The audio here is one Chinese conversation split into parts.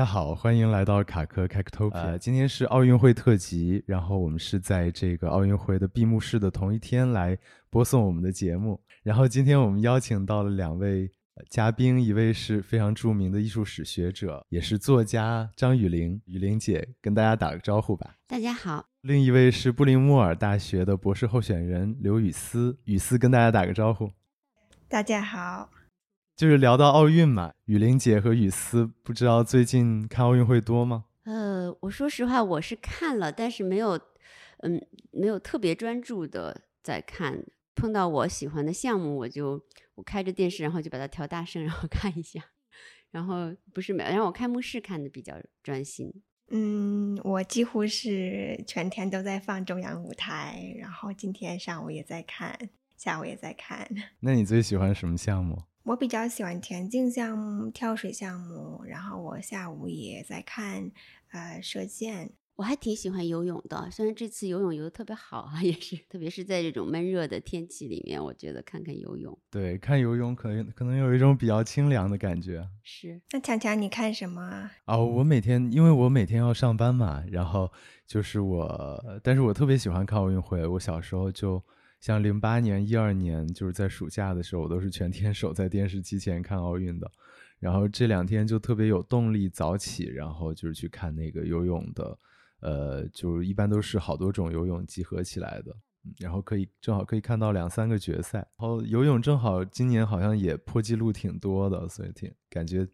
大家好，欢迎来到卡科 Cactopia。呃，今天是奥运会特辑，然后我们是在这个奥运会的闭幕式的同一天来播送我们的节目。然后今天我们邀请到了两位嘉宾，一位是非常著名的艺术史学者，也是作家张雨玲，雨玲姐跟大家打个招呼吧。大家好。另一位是布林莫尔大学的博士候选人刘雨思，雨思跟大家打个招呼。大家好。就是聊到奥运嘛，雨林姐和雨思，不知道最近看奥运会多吗？呃，我说实话，我是看了，但是没有，嗯，没有特别专注的在看。碰到我喜欢的项目，我就我开着电视，然后就把它调大声，然后 看一下。然后不是没，然后我开幕式看的比较专心。嗯，我几乎是全天都在放中央舞台，然后今天上午也在看，下午也在看。那你最喜欢什么项目？我比较喜欢田径项目、跳水项目，然后我下午也在看，呃，射箭。我还挺喜欢游泳的，虽然这次游泳游的特别好啊，也是，特别是在这种闷热的天气里面，我觉得看看游泳，对，看游泳可能可能有一种比较清凉的感觉。是。那强强，你看什么啊？哦，我每天，因为我每天要上班嘛，然后就是我，但是我特别喜欢看奥运会。我小时候就。像零八年、一二年，就是在暑假的时候，我都是全天 守在电视机前看奥运的。然后这两天就特别有动力早起，然后就是去看那个游泳的，呃，就是一般都是好多种游泳集合起来的。然后可以正好可以看到两三个决赛，然后游泳正好今年好像也破纪录挺多的，所以挺感觉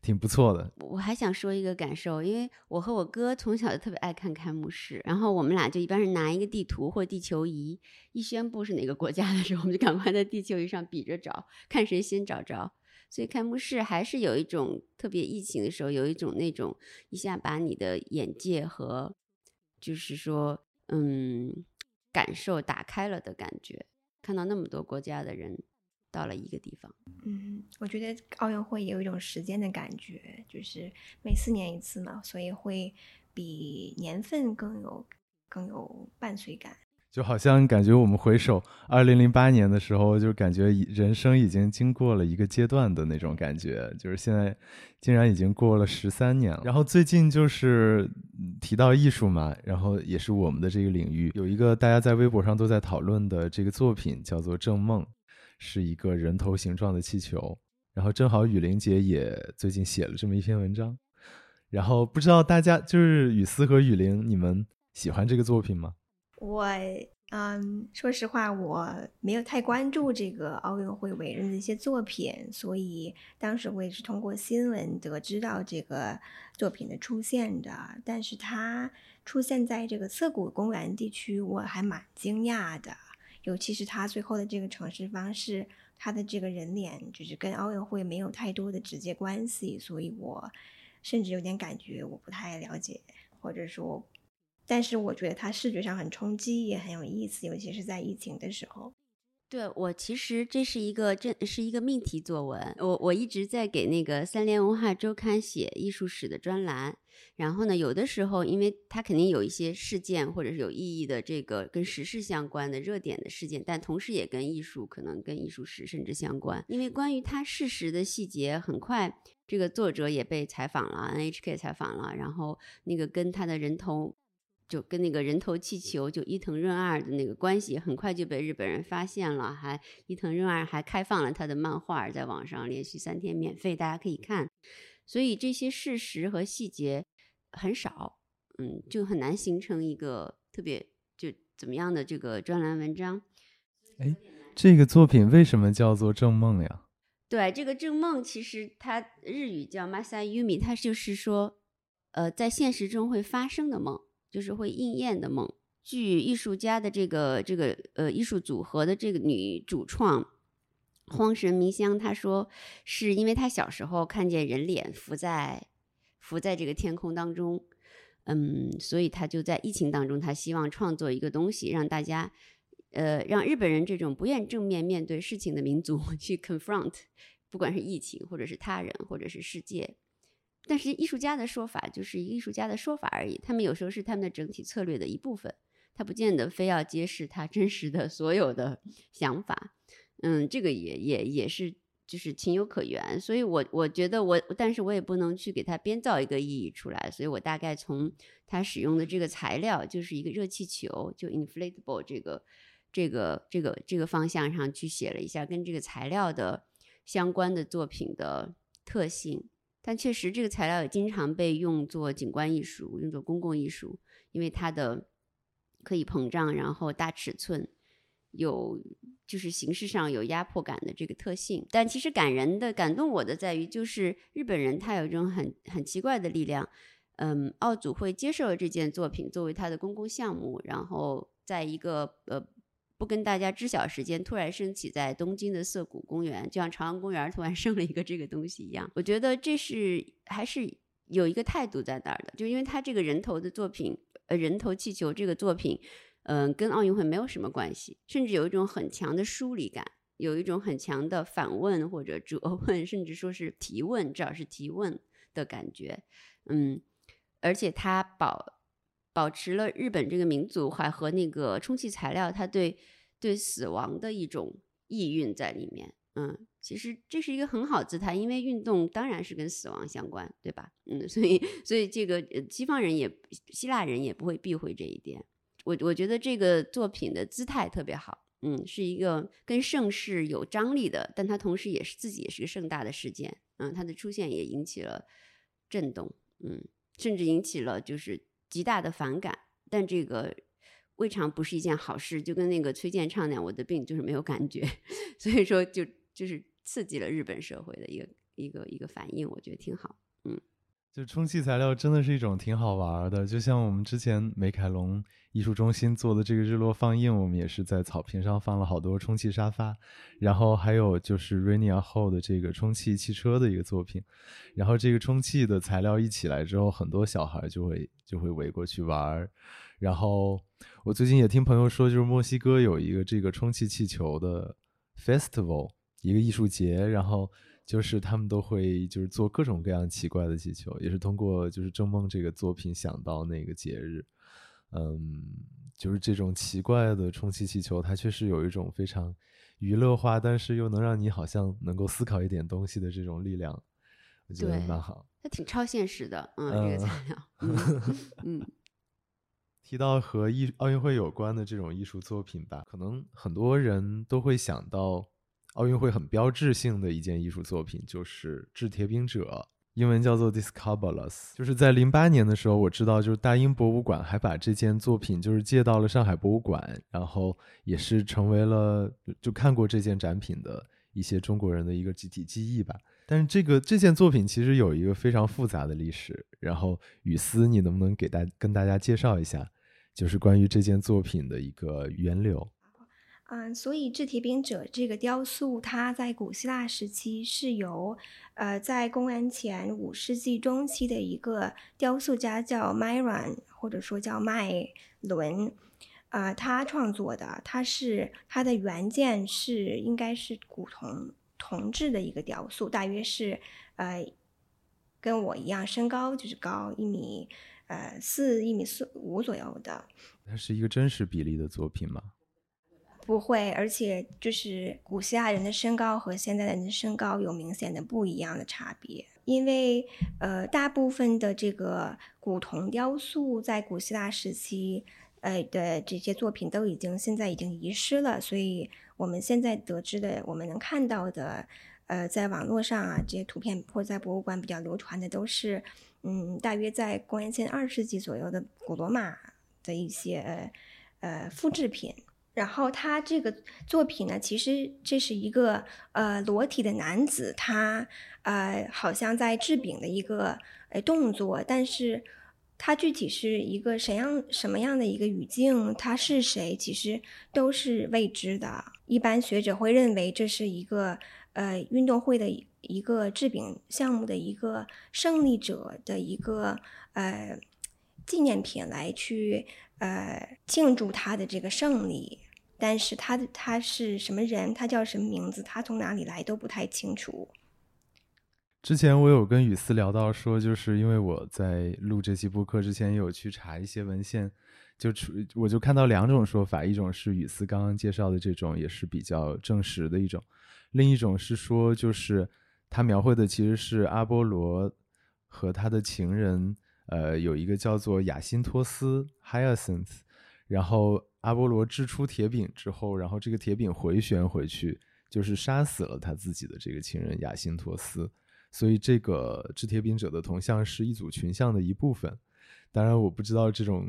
挺不错的。我还想说一个感受，因为我和我哥从小就特别爱看开幕式，然后我们俩就一般是拿一个地图或地球仪，一宣布是哪个国家的时候，我们就赶快在地球仪上比着找，看谁先找着。所以开幕式还是有一种特别疫情的时候，有一种那种一下把你的眼界和就是说，嗯。感受打开了的感觉，看到那么多国家的人到了一个地方。嗯，我觉得奥运会有一种时间的感觉，就是每四年一次嘛，所以会比年份更有更有伴随感。就好像感觉我们回首二零零八年的时候，就感觉人生已经经过了一个阶段的那种感觉，就是现在竟然已经过了十三年了。然后最近就是提到艺术嘛，然后也是我们的这个领域，有一个大家在微博上都在讨论的这个作品叫做《正梦》，是一个人头形状的气球。然后正好雨林姐也最近写了这么一篇文章，然后不知道大家就是雨思和雨林，你们喜欢这个作品吗？我嗯，说实话，我没有太关注这个奥运会伟人的一些作品，所以当时我也是通过新闻得知到这个作品的出现的。但是它出现在这个涩谷公园地区，我还蛮惊讶的，尤其是它最后的这个城市方式，它的这个人脸就是跟奥运会没有太多的直接关系，所以我甚至有点感觉我不太了解，或者说。但是我觉得它视觉上很冲击，也很有意思，尤其是在疫情的时候。对我其实这是一个这是一个命题作文，我我一直在给那个三联文化周刊写艺术史的专栏。然后呢，有的时候因为它肯定有一些事件或者是有意义的这个跟时事相关的热点的事件，但同时也跟艺术可能跟艺术史甚至相关。因为关于它事实的细节，很快这个作者也被采访了，NHK 采访了，然后那个跟他的人头。就跟那个人头气球，就伊藤润二的那个关系，很快就被日本人发现了。还伊藤润二还开放了他的漫画，在网上连续三天免费，大家可以看。所以这些事实和细节很少，嗯，就很难形成一个特别就怎么样的这个专栏文章。哎，这个作品为什么叫做正梦呀？对，这个正梦其实它日语叫 masayumi，它就是说，呃，在现实中会发生的梦。就是会应验的梦。据艺术家的这个这个呃艺术组合的这个女主创荒神明香，她说是因为她小时候看见人脸浮在浮在这个天空当中，嗯，所以她就在疫情当中，她希望创作一个东西，让大家呃让日本人这种不愿正面面对事情的民族 去 confront，不管是疫情或者是他人或者是世界。但是艺术家的说法就是艺术家的说法而已，他们有时候是他们的整体策略的一部分，他不见得非要揭示他真实的所有的想法。嗯，这个也也也是就是情有可原。所以我我觉得我，但是我也不能去给它编造一个意义出来。所以我大概从他使用的这个材料，就是一个热气球，就 inflatable 这个这个这个这个方向上去写了一下跟这个材料的相关的作品的特性。但确实，这个材料也经常被用作景观艺术，用作公共艺术，因为它的可以膨胀，然后大尺寸，有就是形式上有压迫感的这个特性。但其实感人的、感动我的在于，就是日本人他有一种很很奇怪的力量。嗯，奥组会接受了这件作品作为他的公共项目，然后在一个呃。不跟大家知晓时间，突然升起在东京的涩谷公园，就像朝阳公园突然 生了一个这个东西一样。我觉得这是还是有一个态度在那儿的，就因为他这个人头的作品，呃，人头气球这个作品，嗯，跟奥运会没有什么关系，甚至有一种很强的疏离感，有一种很强的反问或者责 问，甚至说是提问，至少是提问的感觉。嗯，而且他保。保持了日本这个民族还和那个充气材料，它对对死亡的一种意蕴在里面。嗯，其实这是一个很好姿态，因为运动当然是跟死亡相关，对吧？嗯，所以所以这个西方人也希腊人也不会避讳这一点。我我觉得这个作品的姿态特别好，嗯，是一个跟盛世有张力的，但它同时也是自己也是个盛大的事件。嗯，它的出现也引起了震动，嗯，甚至引起了就是。极大的反感，但这个未尝不是一件好事。就跟那个崔健唱那样，我的病就是没有感觉，所以说就就是刺激了日本社会的一个一个一个反应，我觉得挺好。嗯。就充气材料真的是一种挺好玩的，就像我们之前美凯龙艺术中心做的这个日落放映，我们也是在草坪上放了好多充气沙发，然后还有就是 Rainier 后的这个充气汽车的一个作品，然后这个充气的材料一起来之后，很多小孩就会就会围过去玩，然后我最近也听朋友说，就是墨西哥有一个这个充气气球的 festival，一个艺术节，然后。就是他们都会就是做各种各样奇怪的气球，也是通过就是《正梦》这个作品想到那个节日，嗯，就是这种奇怪的充气气球，它确实有一种非常娱乐化，但是又能让你好像能够思考一点东西的这种力量，我觉得蛮好。它挺超现实的，嗯，这个材料，嗯。提到和艺奥运会有关的这种艺术作品吧，可能很多人都会想到。奥运会很标志性的一件艺术作品就是《掷铁饼者》，英文叫做《Discobolus》。就是在零八年的时候，我知道就是大英博物馆还把这件作品就是借到了上海博物馆，然后也是成为了就看过这件展品的一些中国人的一个集体记忆吧。但是这个这件作品其实有一个非常复杂的历史。然后雨思，你能不能给大跟大家介绍一下，就是关于这件作品的一个源流？嗯，所以制铁饼者这个雕塑，它在古希腊时期是由，呃，在公元前五世纪中期的一个雕塑家叫迈伦或者说叫麦伦，啊，他创作的。它是它的原件是应该是古铜铜制的一个雕塑，大约是呃跟我一样身高，就是高一米呃四一米四五左右的。它是一个真实比例的作品吗？不会，而且就是古希腊人的身高和现在人的身高有明显的不一样的差别，因为呃，大部分的这个古铜雕塑在古希腊时期，呃的这些作品都已经现在已经遗失了，所以我们现在得知的，我们能看到的，呃，在网络上啊这些图片或在博物馆比较流传的都是，嗯，大约在公元前二世纪左右的古罗马的一些呃复制品。然后他这个作品呢，其实这是一个呃裸体的男子，他呃好像在制饼的一个呃动作，但是他具体是一个什样什么样的一个语境，他是谁，其实都是未知的。一般学者会认为这是一个呃运动会的一个制饼项目的一个胜利者的一个呃纪念品来去。呃，庆祝他的这个胜利，但是他的他是什么人，他叫什么名字，他从哪里来都不太清楚。之前我有跟雨思聊到说，就是因为我在录这期播客之前有去查一些文献，就出我就看到两种说法，一种是雨思刚刚介绍的这种，也是比较证实的一种，另一种是说，就是他描绘的其实是阿波罗和他的情人，呃，有一个叫做亚辛托斯 （Hyacinth），然后阿波罗掷出铁饼之后，然后这个铁饼回旋回去，就是杀死了他自己的这个情人亚辛托斯。所以这个掷铁饼者的铜像是一组群像的一部分。当然，我不知道这种，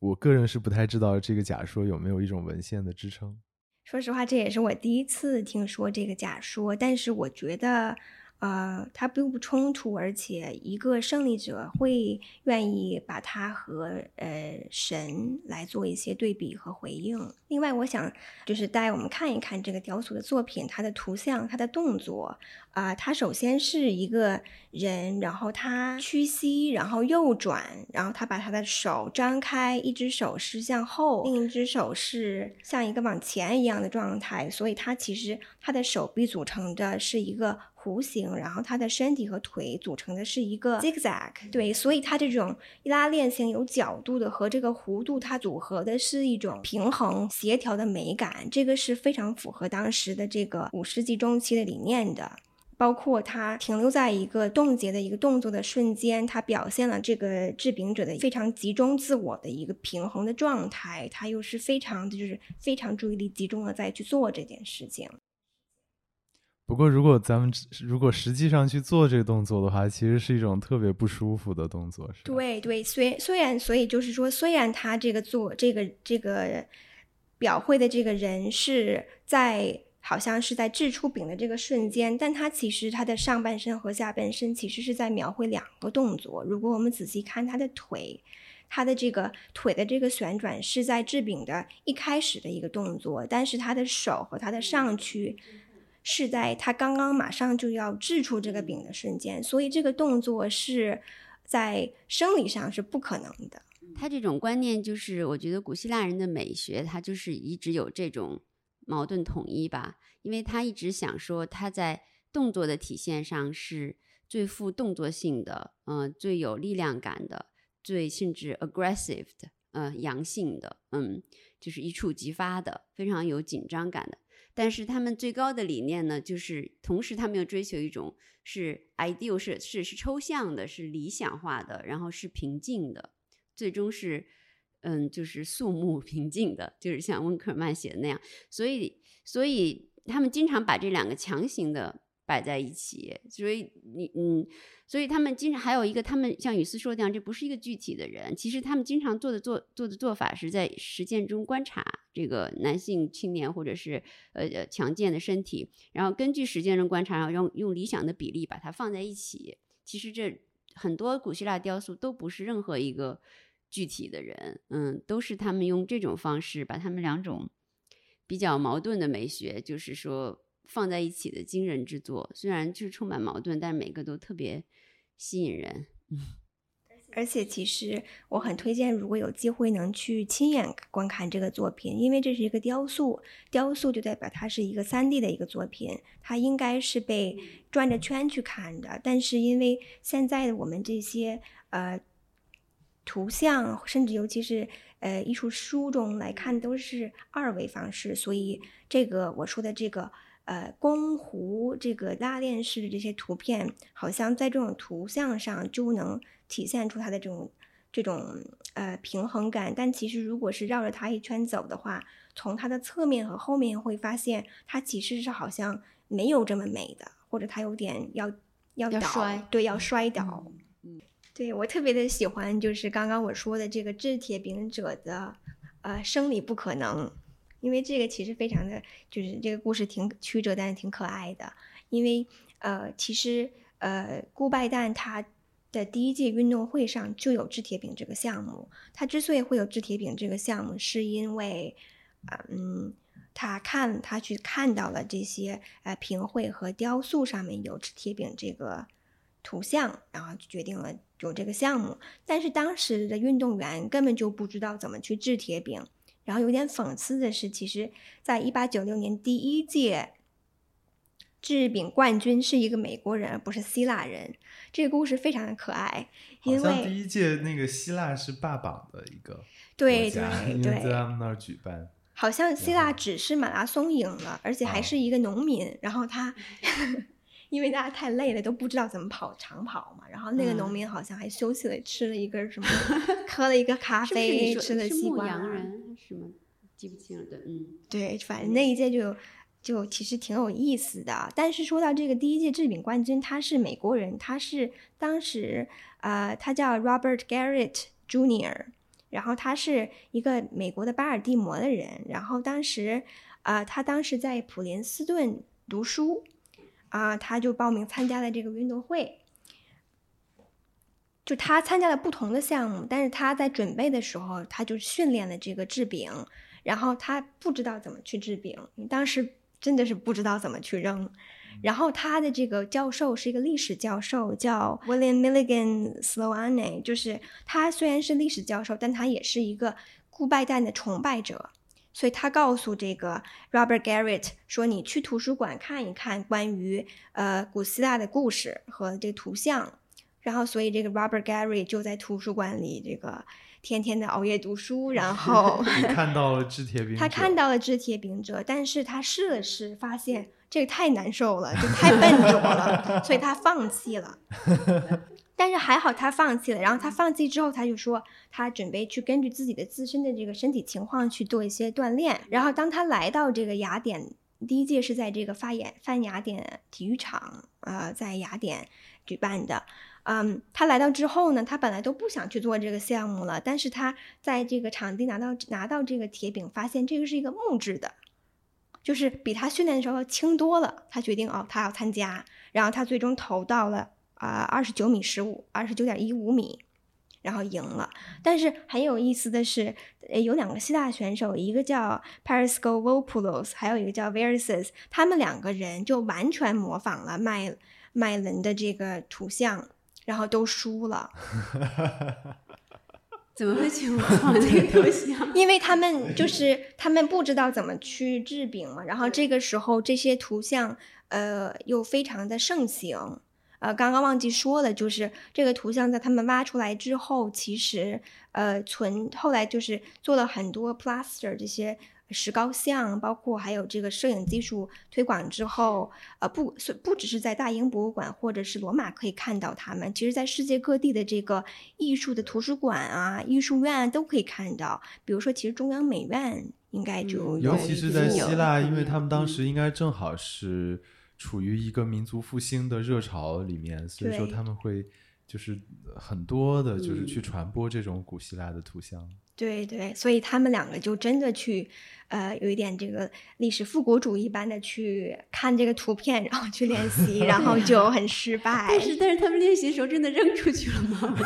我个人是不太知道这个假说有没有一种文献的支撑。说实话，这也是我第一次听说这个假说，但是我觉得。呃，它并不冲突，而且一个胜利者会愿意把它和呃神来做一些对比和回应。另外，我想就是带我们看一看这个雕塑的作品，它的图像，它的动作。啊，它首先是一个人，然后他屈膝，然后右转，然后他把他的手张开，一只手是向后，另一只手是像一个往前一样的状态，所以他其实他的手臂组成的是一个。弧形，然后他的身体和腿组成的是一个 zigzag，对，所以它这种拉链型有角度的和这个弧度，它组合的是一种平衡协调的美感，这个是非常符合当时的这个五世纪中期的理念的。包括它停留在一个冻结的一个动作的瞬间，它表现了这个制饼者的非常集中自我的一个平衡的状态，他又是非常的就是非常注意力集中的在去做这件事情。不过，如果咱们如果实际上去做这个动作的话，其实是一种特别不舒服的动作，是对对，虽虽然，所以就是说，虽然他这个做这个这个表会的这个人是在好像是在掷出饼的这个瞬间，但他其实他的上半身和下半身其实是在描绘两个动作。如果我们仔细看他的腿，他的这个腿的这个旋转是在制饼的一开始的一个动作，但是他的手和他的上区。是在他刚刚马上就要掷出这个饼的瞬间，所以这个动作是在生理上是不可能的。他这种观念就是，我觉得古希腊人的美学，他就是一直有这种矛盾统一吧，因为他一直想说他在动作的体现上是最富动作性的，嗯，最有力量感的，最甚至 aggressive 的，嗯，阳性的，嗯，就是一触即发的，非常有紧张感的。但是他们最高的理念呢，就是同时他们又追求一种是 ideal 是是是抽象的，是理想化的，然后是平静的，最终是嗯就是肃穆平静的，就是像温克尔曼写的那样。所以所以他们经常把这两个强行的。摆在一起，所以你嗯，所以他们经常还有一个，他们像雨思说的样，这不是一个具体的人，其实他们经常做的做做的做法是在实践中观察这个男性青年或者是呃呃强健的身体，然后根据实践中观察，然后用用理想的比例把它放在一起。其实这很多古希腊雕塑都不是任何一个具体的人，嗯，都是他们用这种方式把他们两种比较矛盾的美学，就是说。放在一起的惊人之作，虽然就是充满矛盾，但是每个都特别吸引人。嗯，而且其实我很推荐，如果有机会能去亲眼观看这个作品，因为这是一个雕塑，雕塑就代表它是一个三 D 的一个作品，它应该是被转着圈去看的。但是因为现在的我们这些呃图像，甚至尤其是呃艺术书中来看都是二维方式，所以这个我说的这个。呃，弓弧这个拉链式的这些图片，好像在这种图像上就能体现出它的这种这种呃平衡感。但其实，如果是绕着它一圈走的话，从它的侧面和后面会发现，它其实是好像没有这么美的，或者它有点要要倒，对，要摔倒。嗯，对我特别的喜欢，就是刚刚我说的这个制铁饼者的呃生理不可能。因为这个其实非常的就是这个故事挺曲折，但是挺可爱的。因为呃，其实呃，顾拜旦他的第一届运动会上就有制铁饼这个项目。他之所以会有制铁饼这个项目，是因为嗯，他看他去看到了这些呃评绘和雕塑上面有掷铁饼这个图像，然后就决定了有这个项目。但是当时的运动员根本就不知道怎么去制铁饼。然后有点讽刺的是，其实，在一八九六年第一届制饼冠军是一个美国人，而不是希腊人。这个故事非常的可爱，因为第一届那个希腊是霸榜的一个对对因为在他们那儿举办。好像希腊只是马拉松赢了，而且还是一个农民。然后他 因为大家太累了，都不知道怎么跑长跑嘛。然后那个农民好像还休息了，吃了一根什么，喝了一个咖啡，吃了西瓜。牧羊人什么记不清了，对，嗯，对，反正那一届就就其实挺有意思的。但是说到这个第一届制饼冠军，他是美国人，他是当时呃，他叫 Robert Garrett Jr.，然后他是一个美国的巴尔的摩的人。然后当时啊，他当时在普林斯顿读书啊，他就报名参加了这个运动会。就他参加了不同的项目，但是他在准备的时候，他就训练了这个制饼。然后他不知道怎么去制饼，当时真的是不知道怎么去扔。然后他的这个教授是一个历史教授，叫 William Milligan Sloane，就是他虽然是历史教授，但他也是一个顾拜旦的崇拜者。所以他告诉这个 Robert Garrett 说：“你去图书馆看一看关于呃古希腊的故事和这个图像。”然后，所以这个 Robert Garrett 就在图书馆里这个。天天的熬夜读书，然后 看到了制铁饼，他看到了制铁饼者，但是他试了试，发现这个太难受了，就太笨拙了，所以他放弃了。但是还好他放弃了，然后他放弃之后，他就说他准备去根据自己的自身的这个身体情况去做一些锻炼。然后当他来到这个雅典，第一届是在这个发演泛雅典体育场，呃，在雅典举办的。嗯，他来到之后呢，他本来都不想去做这个项目了，但是他在这个场地拿到拿到这个铁饼，发现这个是一个木质的，就是比他训练的时候轻多了。他决定哦，他要参加，然后他最终投到了啊二十九米十五，二十九点一五米，然后赢了。但是很有意思的是，有两个希腊选手，一个叫 Perisko Vopoulos，还有一个叫 Verses，他们两个人就完全模仿了麦麦伦的这个图像。然后都输了，怎么会去模仿这个图像？因为他们就是他们不知道怎么去制饼嘛。然后这个时候这些图像呃又非常的盛行。呃，刚刚忘记说了，就是这个图像在他们挖出来之后，其实呃存后来就是做了很多 plaster 这些。石膏像，包括还有这个摄影技术推广之后，呃，不，不只是在大英博物馆或者是罗马可以看到他们，其实在世界各地的这个艺术的图书馆啊、艺术院都可以看到。比如说，其实中央美院应该就尤其是在希腊，因为他们当时应该正好是处于一个民族复兴的热潮里面，所以说他们会就是很多的，就是去传播这种古希腊的图像。对对，所以他们两个就真的去，呃，有一点这个历史复古主义般的去看这个图片，然后去练习，然后 就很失败。但是，但是他们练习的时候真的扔出去了吗？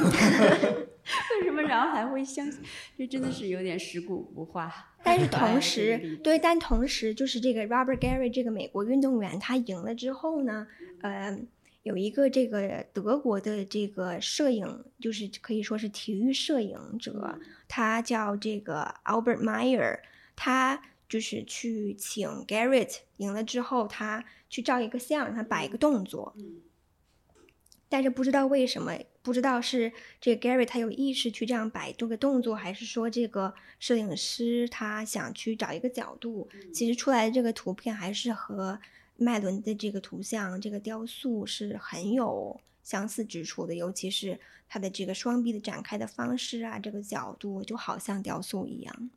为什么然后还会相信？这真的是有点食古不化。但是同时，对，但同时就是这个 Robert Gary 这个美国运动员，他赢了之后呢，呃。有一个这个德国的这个摄影，就是可以说是体育摄影者，他叫这个 Albert Meyer，他就是去请 Garrett 赢了之后，他去照一个相，他摆一个动作，但是不知道为什么，不知道是这个 Garrett 他有意识去这样摆这个动作，还是说这个摄影师他想去找一个角度，其实出来的这个图片还是和。麦伦的这个图像，这个雕塑是很有相似之处的，尤其是他的这个双臂的展开的方式啊，这个角度就好像雕塑一样。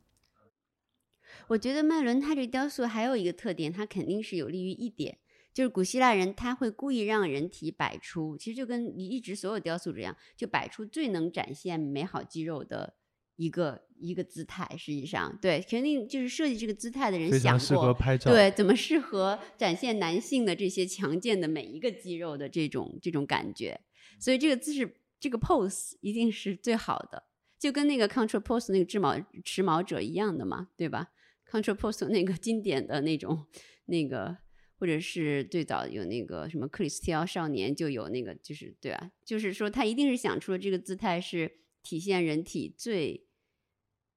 我觉得麦伦他这雕塑还有一个特点，它肯定是有利于一点，就是古希腊人他会故意让人体摆出，其实就跟你一直所有雕塑这样，就摆出最能展现美好肌肉的。一个一个姿态，实际上对，肯定就是设计这个姿态的人想过，对，怎么适合展现男性的这些强健的每一个肌肉的这种这种感觉，所以这个姿势，这个 pose 一定是最好的，就跟那个 control pose 那个织毛持矛者一样的嘛，对吧？control pose 那个经典的那种那个，或者是最早有那个什么克里斯蒂奥少年就有那个，就是对吧？就是说他一定是想出了这个姿态是体现人体最。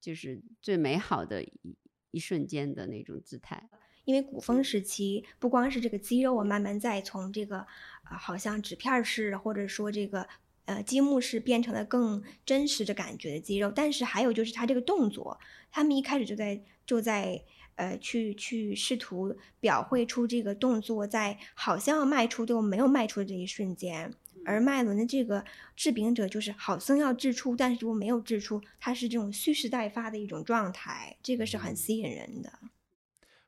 就是最美好的一一瞬间的那种姿态，因为古风时期不光是这个肌肉我，慢慢在从这个啊，好像纸片式或者说这个呃积木是变成了更真实的感觉的肌肉，但是还有就是他这个动作，他们一开始就在就在呃去去试图表绘出这个动作在好像要迈出都没有迈出的这一瞬间。而麦伦的这个制饼者就是好像要掷出，但是如果没有掷出，它是这种蓄势待发的一种状态，这个是很吸引人的。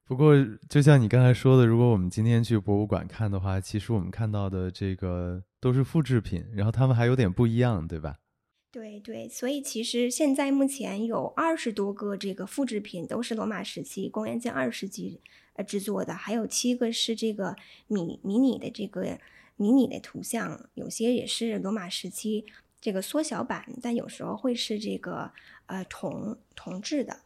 不过，就像你刚才说的，如果我们今天去博物馆看的话，其实我们看到的这个都是复制品，然后他们还有点不一样，对吧？对对，所以其实现在目前有二十多个这个复制品都是罗马时期，公元前二世纪呃制作的，还有七个是这个米迷你的这个。迷你的图像有些也是罗马时期这个缩小版，但有时候会是这个呃铜铜制的。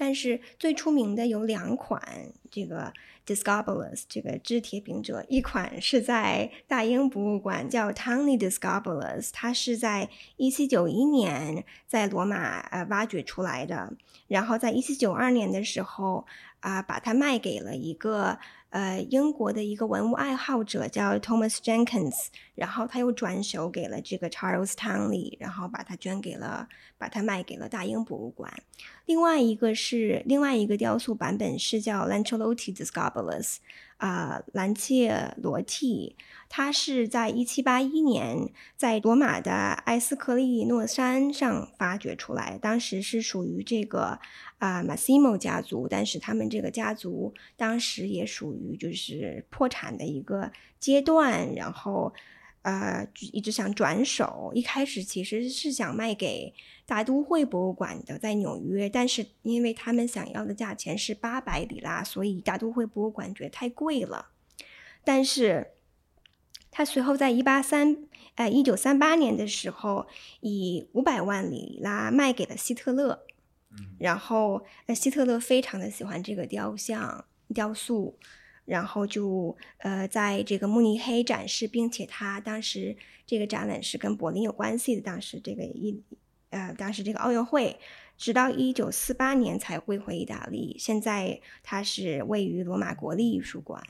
但是最出名的有两款这个 Discobolus 这个制铁饼者，一款是在大英博物馆叫 Tony Discobolus，它是在一七九一年在罗马呃挖掘出来的，然后在一七九二年的时候啊把它卖给了一个。呃，英国的一个文物爱好者叫 Thomas Jenkins，然后他又转手给了这个 Charles Townley，然后把它捐给了，把它卖给了大英博物馆。另外一个是另外一个雕塑版本是叫 Lancelotti discovered 啊，兰切罗蒂，他是在一七八一年在罗马的埃斯克利诺山上发掘出来，当时是属于这个。啊马西莫家族，但是他们这个家族当时也属于就是破产的一个阶段，然后呃一直想转手，一开始其实是想卖给大都会博物馆的，在纽约，但是因为他们想要的价钱是八百里拉，所以大都会博物馆觉得太贵了，但是他随后在一八三呃一九三八年的时候，以五百万里拉卖给了希特勒。然后，呃，希特勒非常的喜欢这个雕像、雕塑，然后就呃，在这个慕尼黑展示，并且他当时这个展览是跟柏林有关系的。当时这个一，呃，当时这个奥运会，直到一九四八年才归回意大利。现在它是位于罗马国立艺术馆。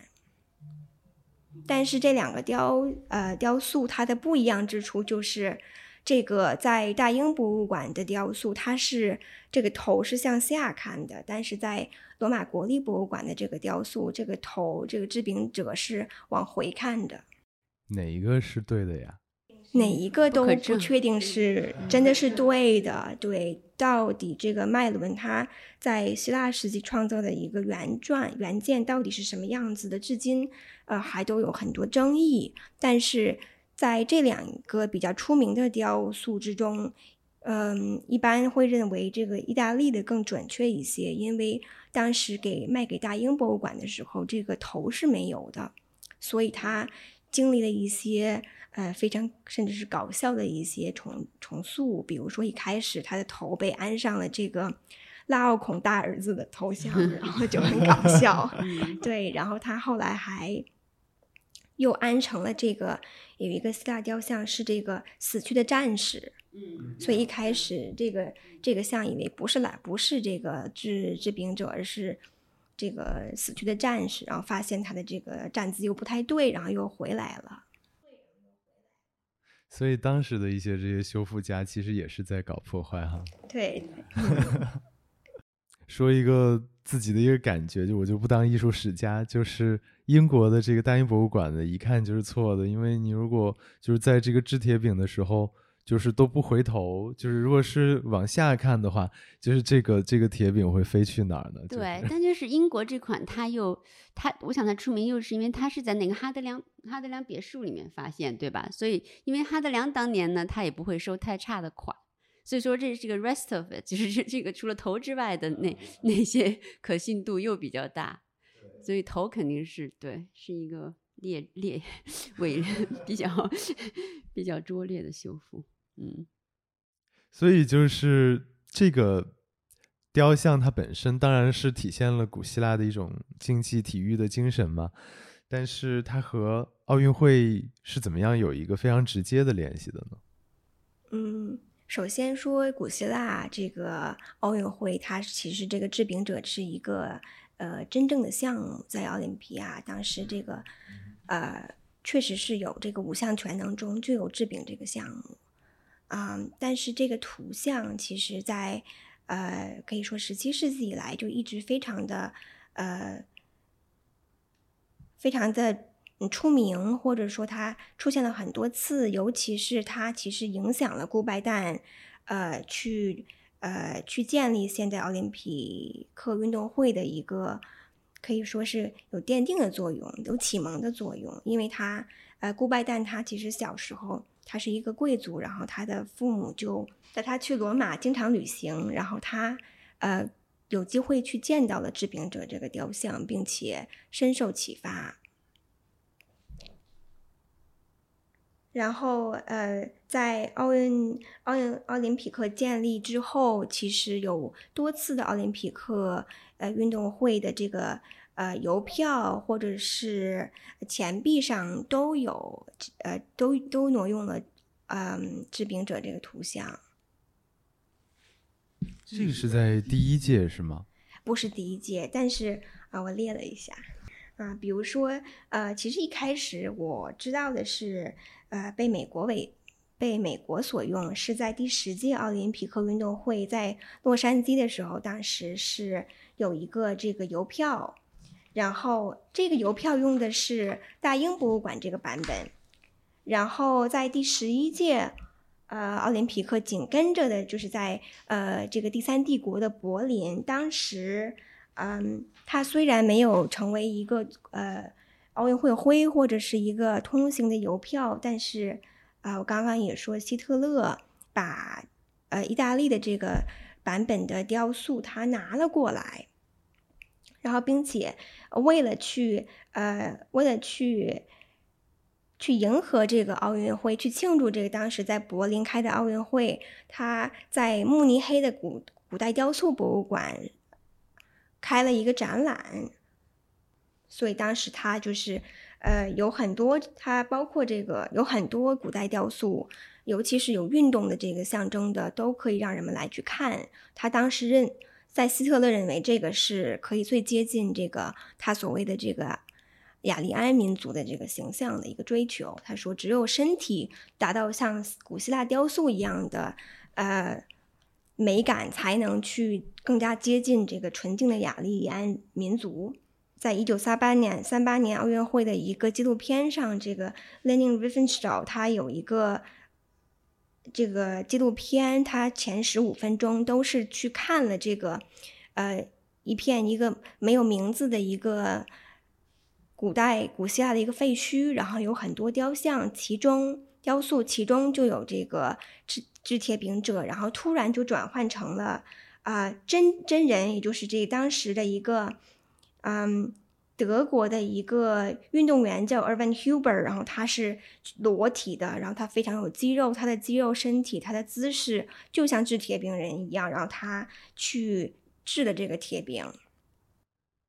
但是这两个雕，呃，雕塑它的不一样之处就是。这个在大英博物馆的雕塑，它是这个头是向下看的；但是在罗马国立博物馆的这个雕塑，这个头这个制饼者是往回看的。哪一个是对的呀？哪一个都不确定是真的是对的。对，到底这个麦伦他在希腊时期创作的一个原传原件到底是什么样子的？至今呃还都有很多争议。但是。在这两个比较出名的雕塑之中，嗯，一般会认为这个意大利的更准确一些，因为当时给卖给大英博物馆的时候，这个头是没有的，所以他经历了一些呃非常甚至是搞笑的一些重重塑，比如说一开始他的头被安上了这个拉奥孔大儿子的头像，然后就很搞笑，对，然后他后来还。又安成了这个有一个希腊雕像是这个死去的战士，嗯，所以一开始这个这个像以为不是来不是这个制制兵者，而是这个死去的战士，然后发现他的这个站姿又不太对，然后又回来了。所以当时的一些这些修复家其实也是在搞破坏哈。对。说一个自己的一个感觉，就我就不当艺术史家，就是英国的这个大英博物馆的，一看就是错的，因为你如果就是在这个制铁饼的时候，就是都不回头，就是如果是往下看的话，就是这个这个铁饼会飞去哪儿呢？对，但就是英国这款，它又它，我想它出名又是因为它是在那个哈德良哈德良别墅里面发现，对吧？所以因为哈德良当年呢，他也不会收太差的款。所以说，这是个 rest of it，就是这这个除了头之外的那那些可信度又比较大，所以头肯定是对，是一个劣劣伪比较 比较拙劣的修复，嗯。所以就是这个雕像它本身当然是体现了古希腊的一种竞技体育的精神嘛，但是它和奥运会是怎么样有一个非常直接的联系的呢？嗯。首先说古希腊这个奥运会，它其实这个制饼者是一个呃真正的项目，在奥林匹亚当时这个呃确实是有这个五项全能中就有制饼这个项目，嗯，但是这个图像其实在呃可以说十七世纪以来就一直非常的呃非常的出名，或者说它出现了很多次，尤其是它其实影响了顾拜旦呃去呃去建立现代奥林匹克运动会的一个可以说是有奠定的作用，有启蒙的作用，因为他呃顾拜旦他其实小时候。他是一个贵族，然后他的父母就带他去罗马经常旅行，然后他呃有机会去见到了制饼者这个雕像，并且深受启发。然后呃，在奥运奥运奥林匹克建立之后，其实有多次的奥林匹克呃运动会的这个呃邮票或者是钱币上都有呃都都挪用了。嗯，制冰者这个图像，这个是在第一届是吗？不是第一届，但是啊，我列了一下啊，比如说呃，其实一开始我知道的是，呃，被美国为被美国所用，是在第十届奥林匹克运动会在洛杉矶的时候，当时是有一个这个邮票，然后这个邮票用的是大英博物馆这个版本。然后在第十一届，呃，奥林匹克紧跟着的就是在呃这个第三帝国的柏林。当时，嗯，它虽然没有成为一个呃奥运会徽或者是一个通行的邮票，但是啊，我刚刚也说希特勒把呃意大利的这个版本的雕塑他拿了过来，然后并且为了去呃为了去。去迎合这个奥运会，去庆祝这个当时在柏林开的奥运会，他在慕尼黑的古古代雕塑博物馆开了一个展览，所以当时他就是呃有很多，他包括这个有很多古代雕塑，尤其是有运动的这个象征的，都可以让人们来去看。他当时认在希特勒认为这个是可以最接近这个他所谓的这个。雅利安民族的这个形象的一个追求，他说，只有身体达到像古希腊雕塑一样的呃美感，才能去更加接近这个纯净的雅利安民族。在一九三八年三八年奥运会的一个纪录片上，这个 Lenin Riefenstahl 他有一个这个纪录片，他前十五分钟都是去看了这个呃一片一个没有名字的一个。古代古希腊的一个废墟，然后有很多雕像，其中雕塑其中就有这个制制铁饼者，然后突然就转换成了啊真真人，也就是这当时的一个嗯德国的一个运动员叫 Erwin Huber，然后他是裸体的，然后他非常有肌肉，他的肌肉身体，他的姿势就像制铁饼人一样，然后他去制的这个铁饼。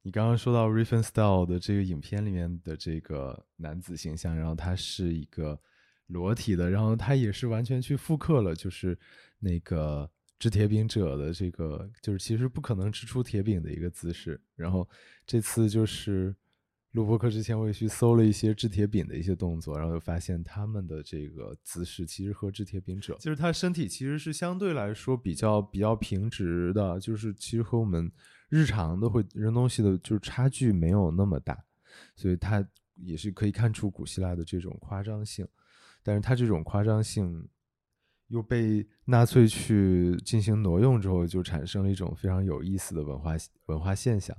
你刚刚说到 Riefenstahl 的这个影片里面的这个男子形象，然后他是一个裸体的，然后他也是完全去复刻了，就是那个制铁饼者的这个，就是其实不可能制出铁饼的一个姿势。然后这次就是录播课之前，我也去搜了一些制铁饼的一些动作，然后就发现他们的这个姿势其实和制铁饼者，就是他身体其实是相对来说比较比较平直的，就是其实和我们。日常的会扔东西的，就是差距没有那么大，所以它也是可以看出古希腊的这种夸张性，但是他这种夸张性又被纳粹去进行挪用之后，就产生了一种非常有意思的文化文化现象。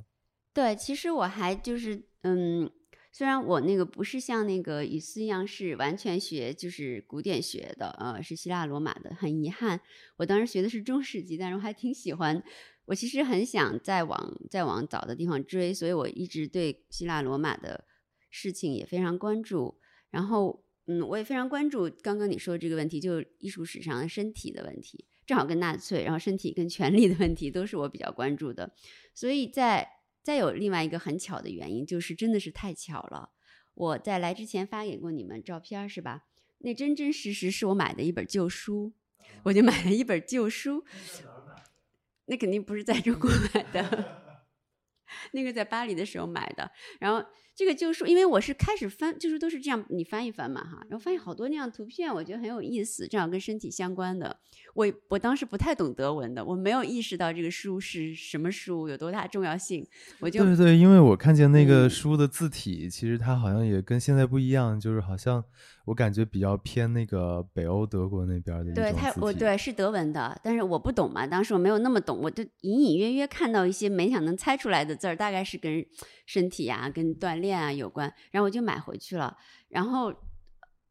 对，其实我还就是嗯，虽然我那个不是像那个雨思一样是完全学就是古典学的，呃，是希腊罗马的，很遗憾，我当时学的是中世纪，但是我还挺喜欢。我其实很想再往再往早的地方追，所以我一直对希腊罗马的事情也非常关注。然后，嗯，我也非常关注刚刚你说的这个问题，就艺术史上的身体的问题，正好跟纳粹，然后身体跟权力的问题都是我比较关注的。所以在再有另外一个很巧的原因，就是真的是太巧了。我在来之前发给过你们照片是吧？那真真实实是我买的一本旧书，我就买了一本旧书。那肯定不是在中国买的，那个在巴黎的时候买的。然后这个旧书，因为我是开始翻，旧书都是这样，你翻一翻嘛哈，然后发现好多那样图片，我觉得很有意思，正好跟身体相关的。我我当时不太懂德文的，我没有意识到这个书是什么书，有多大重要性，我就对对，因为我看见那个嗯书的字体，其实它好像也跟现在不一样，就是好像我感觉比较偏那个北欧德国那边的对它，我对是德文的，但是我不懂嘛，当时我没有那么懂，我就隐隐约约看到一些勉强能猜出来的字儿，大概是跟身体啊、跟锻炼恋啊有关，然后我就买回去了，然后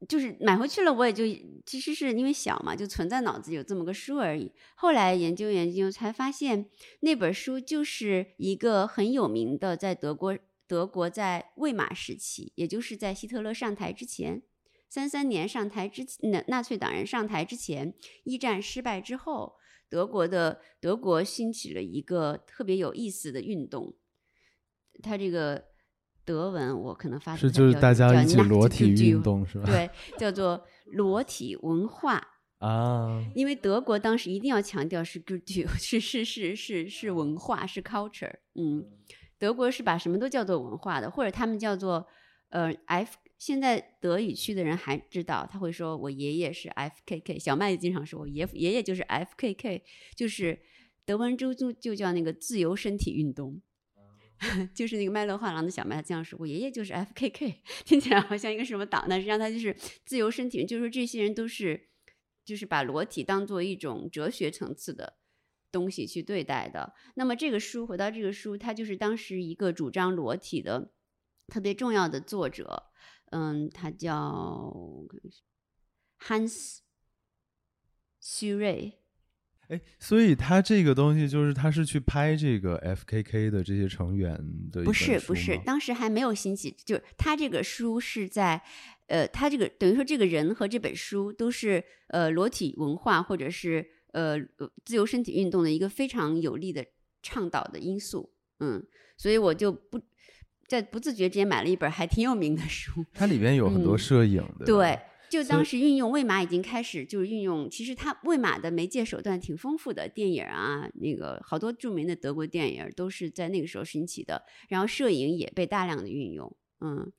就是买回去了，我也就其实是因为小嘛，就存在脑子有这么个书而已。后来研究研究才发现，那本书就是一个很有名的，在德国德国在魏玛时期，也就是在希特勒上台之前。三三年上台之纳纳粹党人上台之前，一战失败之后，德国的德国兴起了一个特别有意思的运动。它这个德文我可能发是就是大家一起裸体运运，动是吧？对，叫做裸体文化。啊，因为德国当时一定要强调是 culture，是是是是是文化，是 culture。嗯，德国是把什么都叫做文化的，或者他们叫做呃 F。现在德语区的人还知道，他会说我爷爷是 FKK，小麦也经常说我爷爷爷就是 FKK，就是德文州就就叫那个自由身体运动。就是那个麦乐画廊的小麦，他这样说：“我爷爷就是 FKK，听起来好像一个什么党，但实际上他就是自由身体，就是说这些人都是，就是把裸体当做一种哲学层次的东西去对待的。那么这个书，回到这个书，他就是当时一个主张裸体的特别重要的作者，嗯，他叫 Hans s u r e 哎，所以他这个东西就是他是去拍这个 F.K.K 的这些成员的，不是不是，当时还没有兴起，就是他这个书是在，呃，他这个等于说这个人和这本书都是呃裸体文化或者是呃自由身体运动的一个非常有力的倡导的因素，嗯，所以我就不在不自觉之间买了一本还挺有名的书，它里边有很多嗯摄影的，对。就当时运用魏玛已经开始，就是运用，其实他魏玛的媒介手段挺丰富的，电影啊，那个好多著名的德国电影都是在那个时候兴起的，然后摄影也被大量的运用，嗯，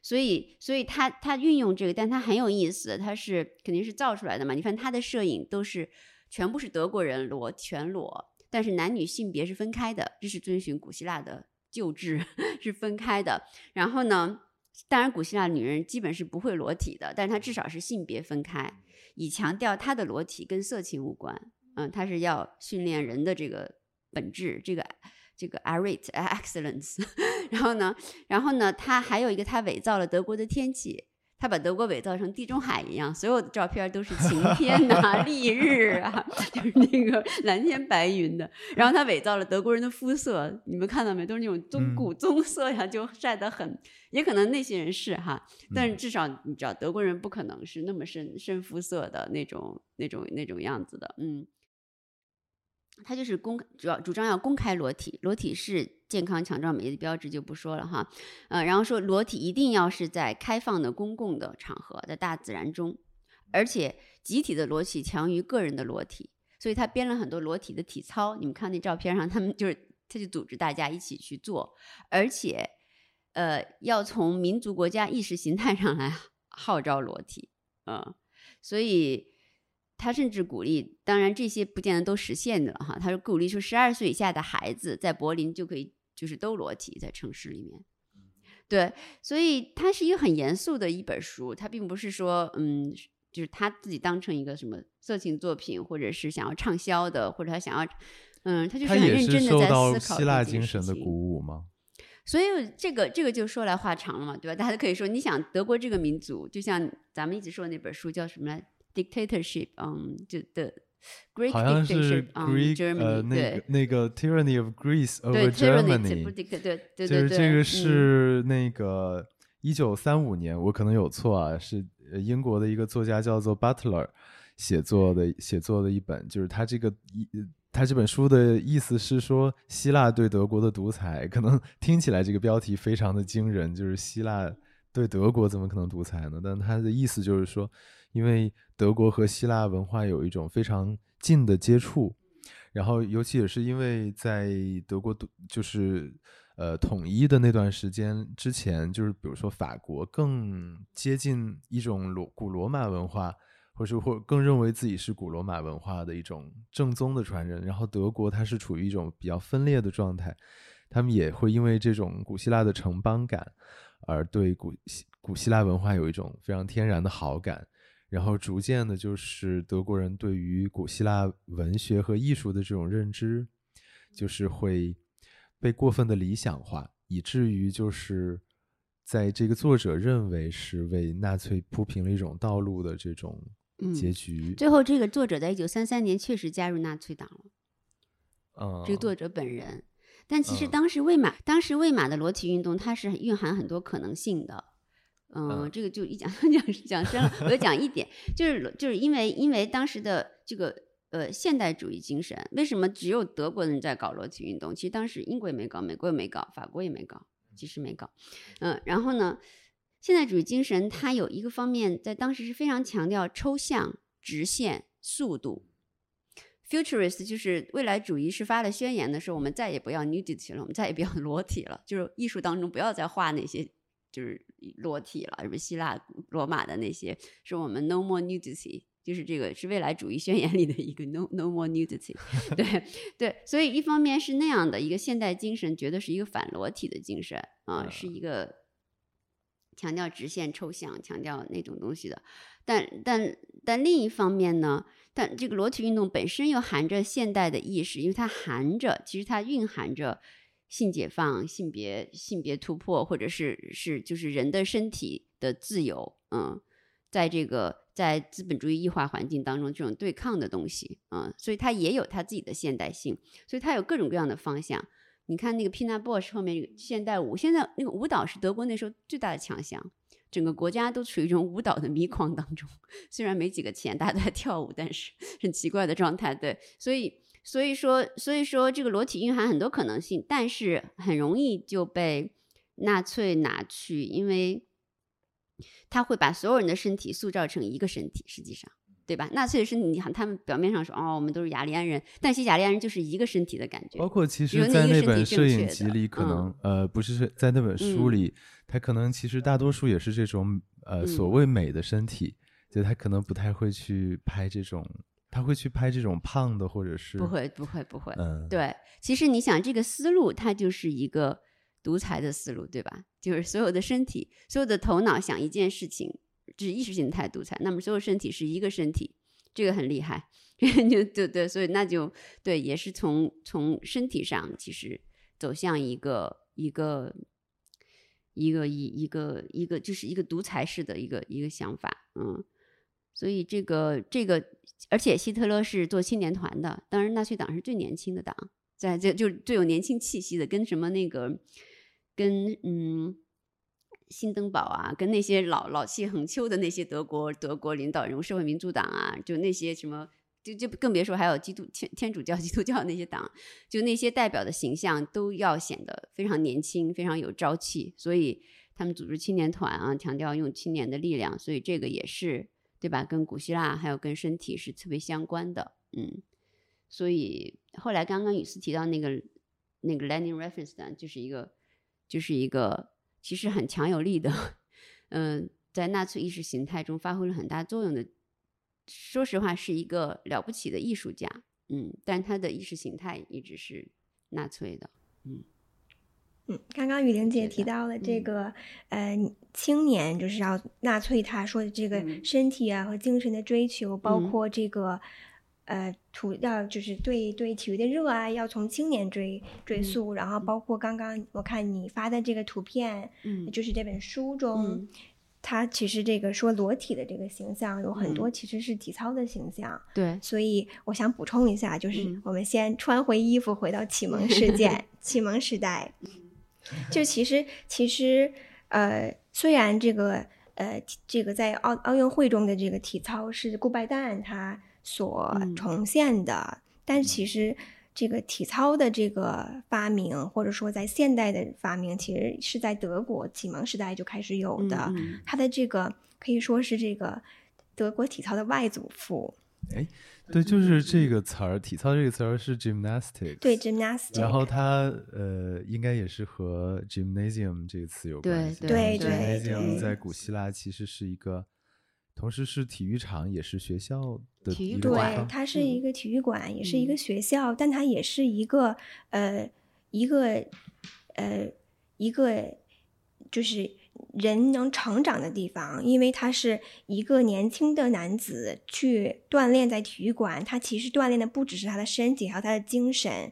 所以所以他他运用这个，但他很有意思，他是肯定是造出来的嘛，你看他的摄影都是全部是德国人裸全裸，但是男女性别是分开的，这是遵循古希腊的旧制 是分开的，然后呢？当然，古希腊女人基本是不会裸体的，但是她至少是性别分开，以强调她的裸体跟色情无关。嗯，她是要训练人的这个本质，这个这个 arate excellence。然后呢，然后呢，她还有一个，她伪造了德国的天气，她把德国伪造成地中海一样，所有的照片都是晴天呐、丽日啊，就是那个蓝天白云的。然后他伪造了德国人的肤色，你们看到没？都是那种棕嗯古棕色呀，就晒得很。也可能那些人是哈，但是至少你知道德国人不可能是那么深深肤色的那种那种那种样子的，嗯，他就是公主要主张要公开裸体，裸体是健康强壮美丽的标志就不说了哈，呃，然后说裸体一定要是在开放的公共的场合，在大自然中，而且集体的裸体强于个人的裸体，所以他编了很多裸体的体操，你们看那照片上，他们就是他就组织大家一起去做，而且。呃，要从民族国家意识形态上来号召裸体，嗯，所以他甚至鼓励，当然这些不见得都实现的了哈。他说鼓励说，十二岁以下的孩子在柏林就可以就是都裸体在城市里面，对，所以它是一个很严肃的一本书，它并不是说嗯，就是他自己当成一个什么色情作品，或者是想要畅销的，或者他想要嗯，他就是很认真的在受到思考希腊精神的鼓舞吗？所以这个这个就说来话长了嘛，对吧？大家可以说，你想德国这个民族，就像咱们一直说的那本书叫什么来？Dictatorship，嗯，就的 Greek 好像是 Greek Germany，、呃那个那个 Tyranny of Greece over Germany，对对对就是，这个嗯是那个一九三五年，我可能有错啊，是呃英国的一个作家叫做 Butler 写作的写作的一本，就是他这个一。他这本书的意思是说，希腊对德国的独裁，可能 听起来这个标题非常的惊人，就是希腊对德国怎么可能独裁呢？但他的意思就是说，因为德国和希腊文化有一种非常近的接触，然后尤其也是因为在德国独就是呃统一的那段时间之前，就是比如说法国更接近一种罗古罗马文化，或是或更认为自己是古罗马文化的一种正宗的传人，然后德国它是处于一种比较分裂的状态，他们也会因为这种古希腊的城邦感而对古古希腊文化有一种非常天然的好感。然后逐渐的，就是德国人对于古希腊文学和艺术的这种认知，就是会被过分的理想化，以至于就是在这个作者认为是为纳粹铺平了一种道路的这种结局。最后，这个作者在一九三三年确实加入纳粹党了。嗯，这个作者本人，但其实当时魏玛，当时魏玛的裸体运动，它是蕴含很多可能性的。嗯，这个就一讲 讲讲深了，我就讲一点，就是就是因为因为当时的这个呃现代主义精神，为什么只有德国人在搞裸体运动？其实当时英国也没搞，美国也没搞，法国也没搞，其实没搞。嗯，然后呢，现代主义精神它有一个方面在当时是非常强调抽象、直线、速度。Futurist 就是未来主义是发了宣言的时候，我们再也不要 nudity 了，我们再也不要裸体了，就是艺术当中不要再画那些。就是裸体了，什么希腊、罗马的那些，是我们 no more nudity，就是这个是未来主义宣言里的一个 no no more nudity。对对，所以一方面是那样的一个现代精神，觉得是一个反裸体的精神啊，是一个强调直线抽象、强调那种东西的。但但但另一方面呢，但这个裸体运动本身又含着现代的意识，因为它含着，其实它蕴含着。性解放、性别性别突破，或者是是就是人的身体的自由，嗯，在这个在资本主义异化环境当中，这种对抗的东西，嗯，所以它也有它自己的现代性，所以它有各种各样的方向。你看那个 Pina Bausch 后面现代舞，现在那个舞蹈是德国那时候最大的强项，整个国家都处于一种舞蹈的迷狂当中。虽然没几个钱，大家都在跳舞，但是很奇怪的状态。对，所以。所以说，所以说这个裸体蕴含很多可能性，但是很容易就被纳粹拿去，因为他会把所有人的身体塑造成一个身体，实际上，对吧？纳粹的身体，你看他们表面上说哦，我们都是雅利安人，但其实雅利安人就是一个身体的感觉。包括其实，在那本摄影集里，可能呃，不是在那本书里，他可能其实大多数也是这种呃所谓美的身体，就他可能不太会去拍这种。他会去拍这种胖的，或者是不会，不会，不会。嗯，对。其实你想，这个思路它就是一个独裁的思路，对吧？就是所有的身体，所有的头脑想一件事情，是意识形态独裁。那么所有身体是一个身体，这个很厉害。就对对，所以那就对，也是从从身体上其实走向一个一个一个一一个一个就是一个独裁式的一个一个想法，嗯。所以这个这个，而且希特勒是做青年团的，当然纳粹党是最年轻的党，在这就最有年轻气息的，跟什么那个，跟嗯，辛登堡啊，跟那些老老气横秋的那些德国德国领导人，社会民主党啊，就那些什么，就就更别说还有基督天天主教 基督教那些党，就那些代表的形象都要显得非常年轻，非常有朝气，所以他们组织青年团啊，强调用青年的力量，所以这个也是。对吧？跟古希腊还有跟身体是特别相关的，嗯，所以后来刚刚雨思提到那个那个 Lenin reference 呢，就是一个就是一个其实很强有力的，嗯，在纳粹意识形态中发挥了很大作用的。说实话，是一个了不起的艺术家，嗯，但他的意识形态一直是纳粹的，嗯。嗯，刚刚雨玲姐提到了这个，呃，青年就是要纳粹他说的这个身体啊和精神的追求，包括这个，呃，土要就是对对体育的热爱要从青年追追溯，然后包括刚刚我看你发的这个图片，嗯，就是这本书中，他其实这个说裸体的这个形象有很多其实是体操的形象，对，所以我想补充一下，就是我们先穿回衣服，回到启蒙事件、启蒙时代。就其实，其实，呃，虽然这个，呃，这个在奥奥运会中的这个体操是顾拜旦他所重现的，但其实这个体操的这个发明，或者说在现代的发明，其实是在德国启蒙时代就开始有的。它的这个可以说是这个德国体操的外祖父。哎，对，就是这个词儿，体操这个词儿是 gymnastics，对 gymnastics，然后它呃，应该也是和 gymnasium 这个词有关系。对对，gymnasium 在古希腊其实是一个，同时是体育场，也是学校的体育对，它是一个体育馆，也是一个学校，但它也是一个呃一个呃一个就是。人能成长的地方，因为他是一个年轻的男子去锻炼在体育馆，他其实锻炼的不只是他的身体，还有他的精神。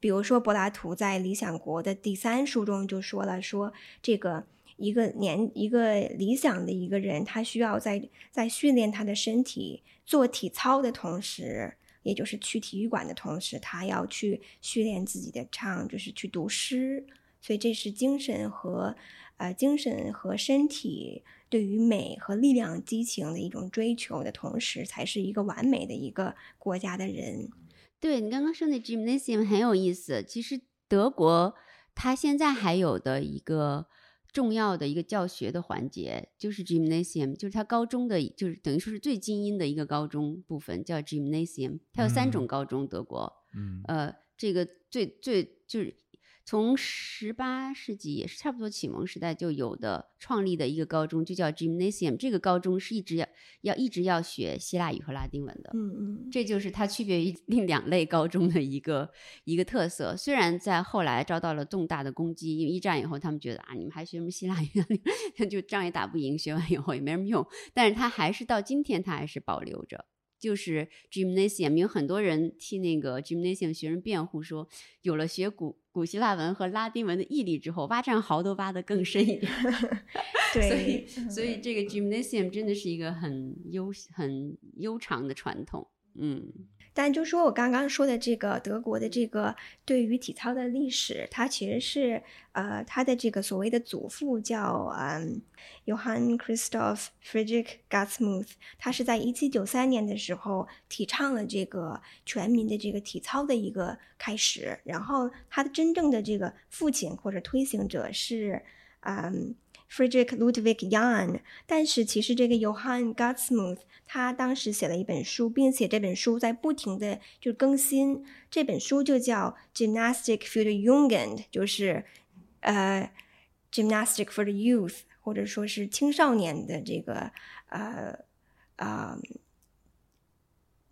比如说，柏拉图在《理想国》的第三书中就说了，说这个一个年一个理想的一个人，他需要在在训练他的身体做体操的同时，也就是去体育馆的同时，他要去训练自己的唱，就是去读诗。所以这是精神和。呃，精神和身体对于美和力量、激情的一种追求的同时，才是一个完美的一个国家的人。对你刚刚说那 gymnasium 很有意思。其实德国它现在还有的一个重要的一个教学的环节就是 gymnasium，就是它高中的，就是等于说是最精英的一个高中部分叫 gymnasium。它有三种高中，德国，嗯，呃，这个最最就是。从十八世纪也是差不多启蒙时代就有的创立的一个高中，就叫 Gymnasium。这个高中是一直要要一直要学希腊语和拉丁文的。嗯嗯，这就是它区别于另两类高中的一个一个特色。虽然在后来遭到了重大的攻击，因为一战以后他们觉得啊，你们还学什么希腊语，就仗也打不赢，学完以后也没什么用。但是它还是到今天，它还是保留着。就是 gymnasium，有很多人替那个 gymnasium 学生辩护，说有了学古古希腊文和拉丁文的毅力之后，挖战壕都挖得更深一点。对，所以所以这个 gymnasium 真的是一个很悠很悠长的传统。嗯。但就说我刚刚说的这个德国的这个对于体操的历史，它其实是呃，他的这个所谓的祖父叫嗯，Johann Christoph Friedrich Gutsmuth，他是在一七九三年的时候提倡了这个全民的这个体操的一个开始，然后他的真正的这个父亲或者推行者是嗯。Friedrich Ludwig Jahn，但是其实这个 Johann g o t s m u t h 他当时写了一本书，并且这本书在不停的就更新。这本书就叫 Gymnastic for the Jugend，就是呃 Gymnastic for the Youth，或者说是青少年的这个呃呃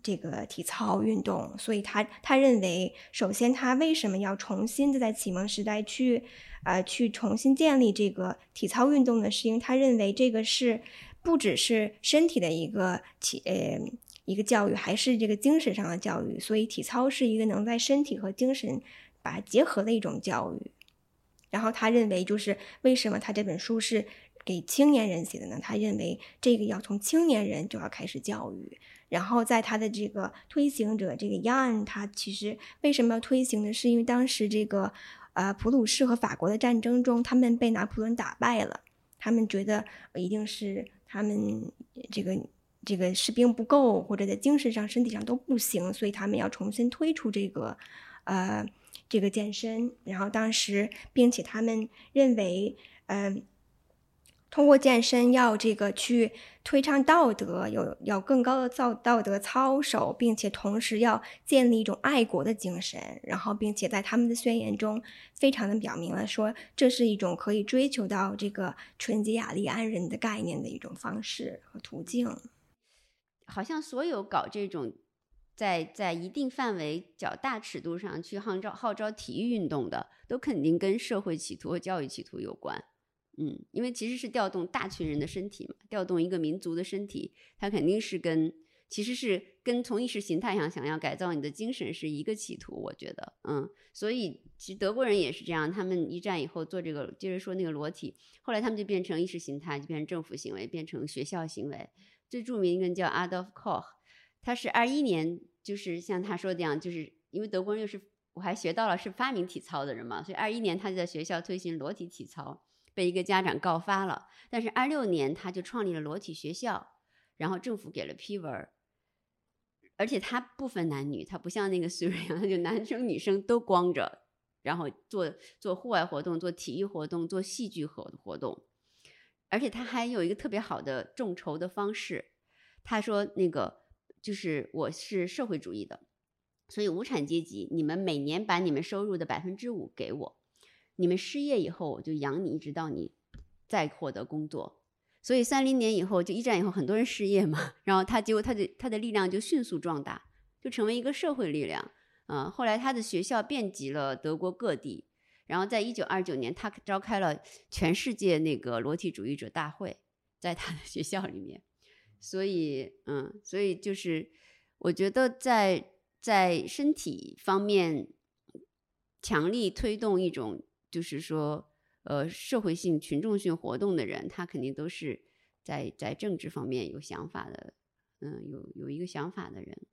这个体操运动。所以他他认为，首先他为什么要重新的在启蒙时代去。呃，去重新建立这个体操运动呢，是因为他认为这个是不只是身体的一个体呃一个教育，还是这个精神上的教育。所以体操是一个能在身体和精神把结合的一种教育。然后他认为，就是为什么他这本书是给青年人写的呢？他认为这个要从青年人就要开始教育。然后在他的这个推行者这个 Yan，他其实为什么要推行呢？是因为当时这个。呃，普鲁士和法国的战争中，他们被拿破仑打败了。他们觉得一定是他们这个这个士兵不够，或者在精神上、身体上都不行，所以他们要重新推出这个呃这个健身。然后当时，并且他们认为，嗯。通过健身要这个去推倡道德，有要更高的造道德操守，并且同时要建立一种爱国的精神，然后并且在他们的宣言中非常的表明了说这是一种可以追求到这个纯洁雅利安人的概念的一种方式和途径。好像所有搞这种在在一定范围较大尺度上去号召号召体育运动的，都肯定跟社会企图和教育企图有关。嗯，因为其实是调动大群人的身体嘛，调动一个民族的身体，它肯定是跟其实是跟从意识形态上想要改造你的精神是一个企图，我觉得，嗯，所以其实德国人也是这样，他们一战以后做这个，接着说那个裸体，后来他们就变成意识形态，就变成政府行为，变成学校行为。最著名一个人叫 Adolf Koch，他是二一年，就是像他说的这样，就是因为德国人又是我还学到了是发明体操的人嘛，所以二一年他就在学校推行裸体体操。被一个家长告发了，但是二六年他就创立了裸体学校，然后政府给了批文，而且他不分男女，他不像那个苏瑞阳，他 就男生女生都光着，然后做做户外活动，做体育活动，做戏剧活活动，而且他还有一个特别好的众筹的方式，他说那个就是我是社会主义的，所以无产阶级，你们每年把你们收入的百分之五给我，你们失业以后我就养你，一直到你再获得工作。所以三零年以后，就一战以后，很多人失业嘛，然后他结果他的他的力量就迅速壮大，就成为一个社会力量。嗯，后来他的学校遍及了德国各地，然后在一九二九年，他召开了全世界那个裸体主义者大会，在他的学校里面。所以，嗯，所以就是我觉得在在身体方面强力推动一种，就是说。呃，社会性、群众性活动的人，他肯定都是在在政治方面有想法的，嗯，有有一个想法的人。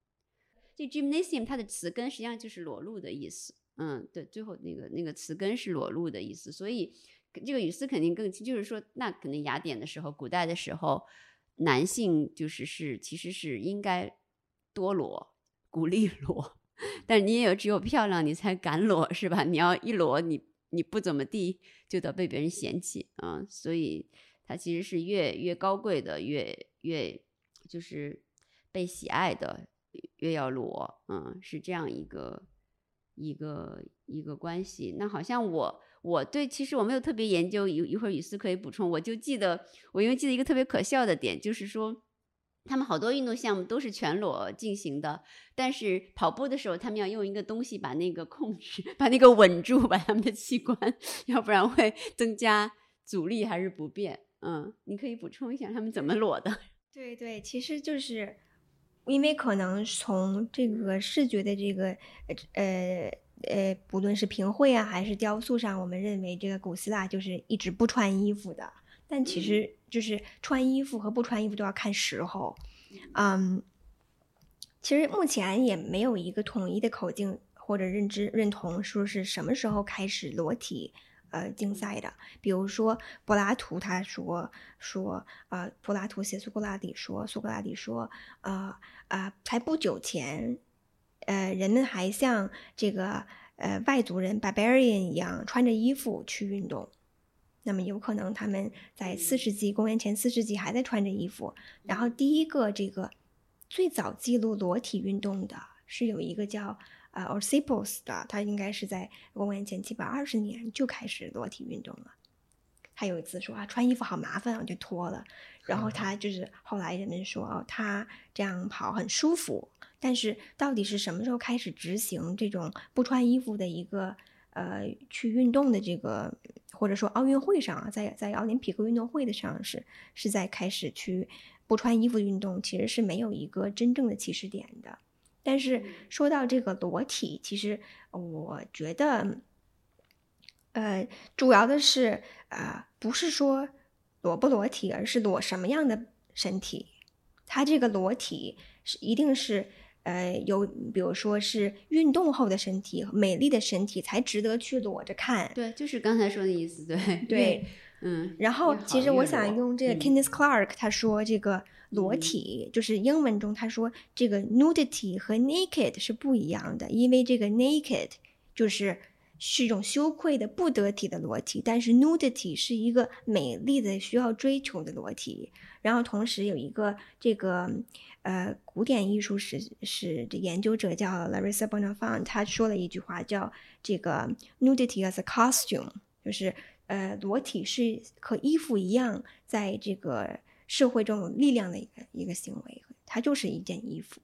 这 gymnasium 它的词根实际上就是裸露的意思，嗯，对，最后那个那个词根是裸露的意思，所以这个语思肯定更清，就是说，那可能雅典的时候，古代的时候，男性就是是其实是应该多裸，鼓励裸，但你也有只有漂亮你才敢裸，是吧？你要一裸你。你不怎么地，就得被别人嫌弃啊！所以他其实是越越高贵的，越越就是被喜爱的，越要裸，嗯，是这样一个一个一个关系。那好像我我对其实我没有特别研究，一一会儿雨思可以补充。我就记得我因为记得一个特别可笑的点，就是说。他们好多运动项目都是全裸进行的，但是跑步的时候，他们要用一个东西把那个控制，把那个稳住，把他们的器官，要不然会增加阻力还是不便。嗯，你可以补充一下他们怎么裸的？对对，其实就是因为可能从这个视觉的这个呃呃，不论是评绘啊还是雕塑上，我们认为这个古希腊就是一直不穿衣服的。但其实就是穿衣服和不穿衣服都要看时候，嗯，其实目前也没有一个统一的口径或者认知认同，说是什么时候开始裸体呃竞赛的。比如说柏拉图他说说呃，柏拉图写苏格拉底说，苏格拉底说，呃呃，才不久前，呃，人们还像这个呃外族人 barbarian 一样穿着衣服去运动。那么有可能他们在四世纪，公元前四世纪还在穿着衣服。然后第一个这个最早记录裸体运动的是有一个叫呃 o r s i p o s 的，他应该是在公元前七百二十年就开始裸体运动了。他有一次说啊，穿衣服好麻烦，我就脱了。然后他就是后来人们说哦，他这样跑很舒服。但是到底是什么时候开始执行这种不穿衣服的一个？呃，去运动的这个，或者说奥运会上啊，在在奥林匹克运动会的上是是在开始去不穿衣服运动，其实是没有一个真正的起始点的。但是说到这个裸体，其实我觉得，呃，主要的是啊，不是说裸不裸体，而是裸什么样的身体。它这个裸体是一定是。呃，有比如说是运动后的身体，美丽的身体才值得去裸着看。对，就是刚才说的意思。对 对，嗯。然后，其实我想用这个 Kenneth Clark，他说这个裸体就是英文中他说这个 nudity 和 naked 是不一样的，因为这个 naked 就是是一种羞愧的、不得体的裸体，但是 nudity 是一个美丽的、需要追求的裸体。然后同时有一个这个。呃，古典艺术史史的研究者叫 Larissa Bonafont，他说了一句话，叫这个 nudity as a costume，就是呃，裸体是和衣服一样，在这个社会中有力量的一个一个行为，它就是一件衣服。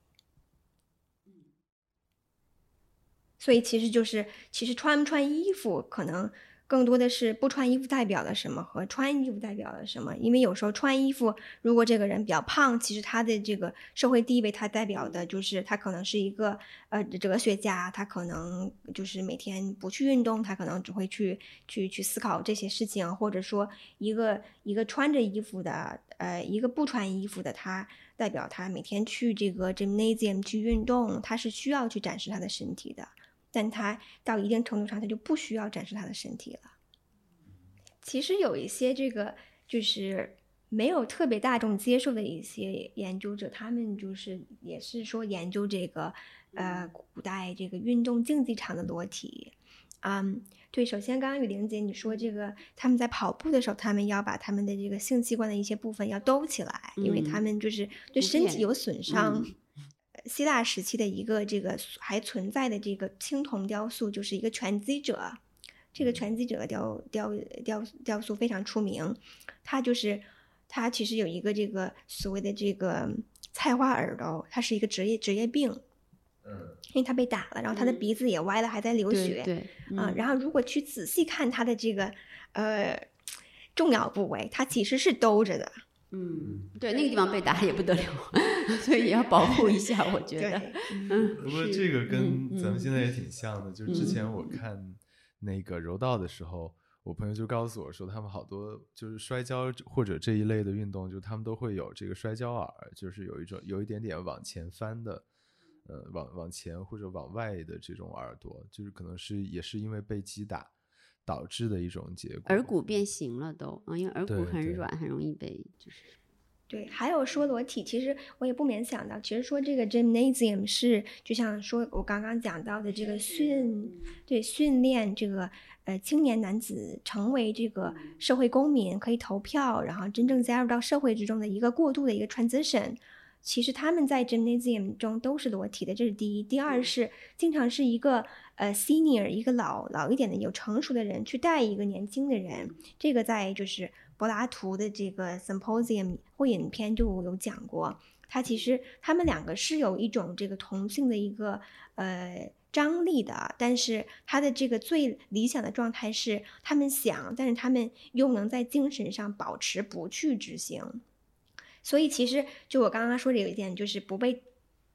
所以其实就是，其实穿不穿衣服可能。更多的是不穿衣服代表了什么和穿衣服代表了什么？因为有时候穿衣服，如果这个人比较胖，其实他的这个社会地位，他代表的就是他可能是一个呃哲学家，他可能就是每天不去运动，他可能只会去去去思考这些事情，或者说一个一个穿着衣服的，呃，一个不穿衣服的，他代表他每天去这个 gymnasium 去运动，他是需要去展示他的身体的。但他到一定程度上，他就不需要展示他的身体了。其实有一些这个就是没有特别大众接受的一些研究者，他们就是也是说研究这个呃古代这个运动竞技场的裸体。嗯，对，首先刚刚雨玲姐你说这个他们在跑步的时候，他们要把他们的这个性器官的一些部分要兜起来，因为他们就是对身体有损伤。希腊时期的一个这个还存在的这个青铜雕塑，就是一个拳击者。这个拳击者雕雕雕雕塑非常出名，他就是他其实有一个这个所谓的这个菜花耳朵，他是一个职业职业病，嗯，因为他被打了，然后他的嗯。鼻子也歪了，还在流血，对。啊、嗯。然后如果去仔细看他的这个呃重要部位，他其实是兜着的，嗯，对，那个地方被打也不得了，所以也要保护一下，我觉得。嗯，不过这个跟嗯咱们现在也挺像的，就是之嗯。前我看那个柔道的时候，我朋友就告诉我说，他们好多就是摔跤或者这一类的运动，就他们都会有这个摔跤耳，就是有一种有一点点往前翻的，呃，往往前或者往外的这种耳朵，就是可能是也是因为被击打导致的一种结果。耳骨变形了都，嗯，因为耳骨很软，很容易被就是。对，还有说裸体，其实我也不免想到，其实说这个 gymnasium 是就像说我刚刚讲到的这个训，对训练这个呃青年男子成为这个社会公民，可以投票，然后真正加入到社会之中的一个过渡的一个 transition。其实他们在 gymnasium 中都是裸体的，这是第一。第二是经常是一个呃 senior 一个老老一点的有成熟的人去带一个年轻的人，这个在就是柏拉图的这个 Symposium 会影片就有讲过，他其实他们两个是有一种这个同性的一个呃张力的，但是他的这个最理想的状态是他们想，但是他们又能在精神上保持不去执行。所以其实就我刚刚说的有一点，就是不被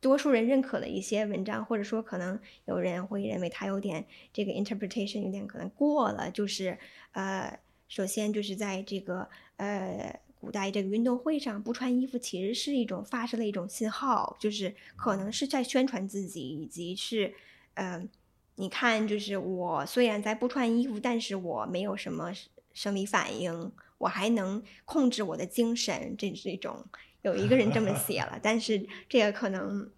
多数人认可的一些文章，或者说可能有人会认为他有点这个 interpretation 有点可能过了，就是呃，首先就是在这个呃古代这个运动会上不穿衣服，其实是一种发射了一种信号，就是可能是在宣传自己，以及是呃，你看，就是我虽然在不穿衣服，但是我没有什么生理反应，我还能控制我的精神，这是一种有一个人这么写了，但是这个可能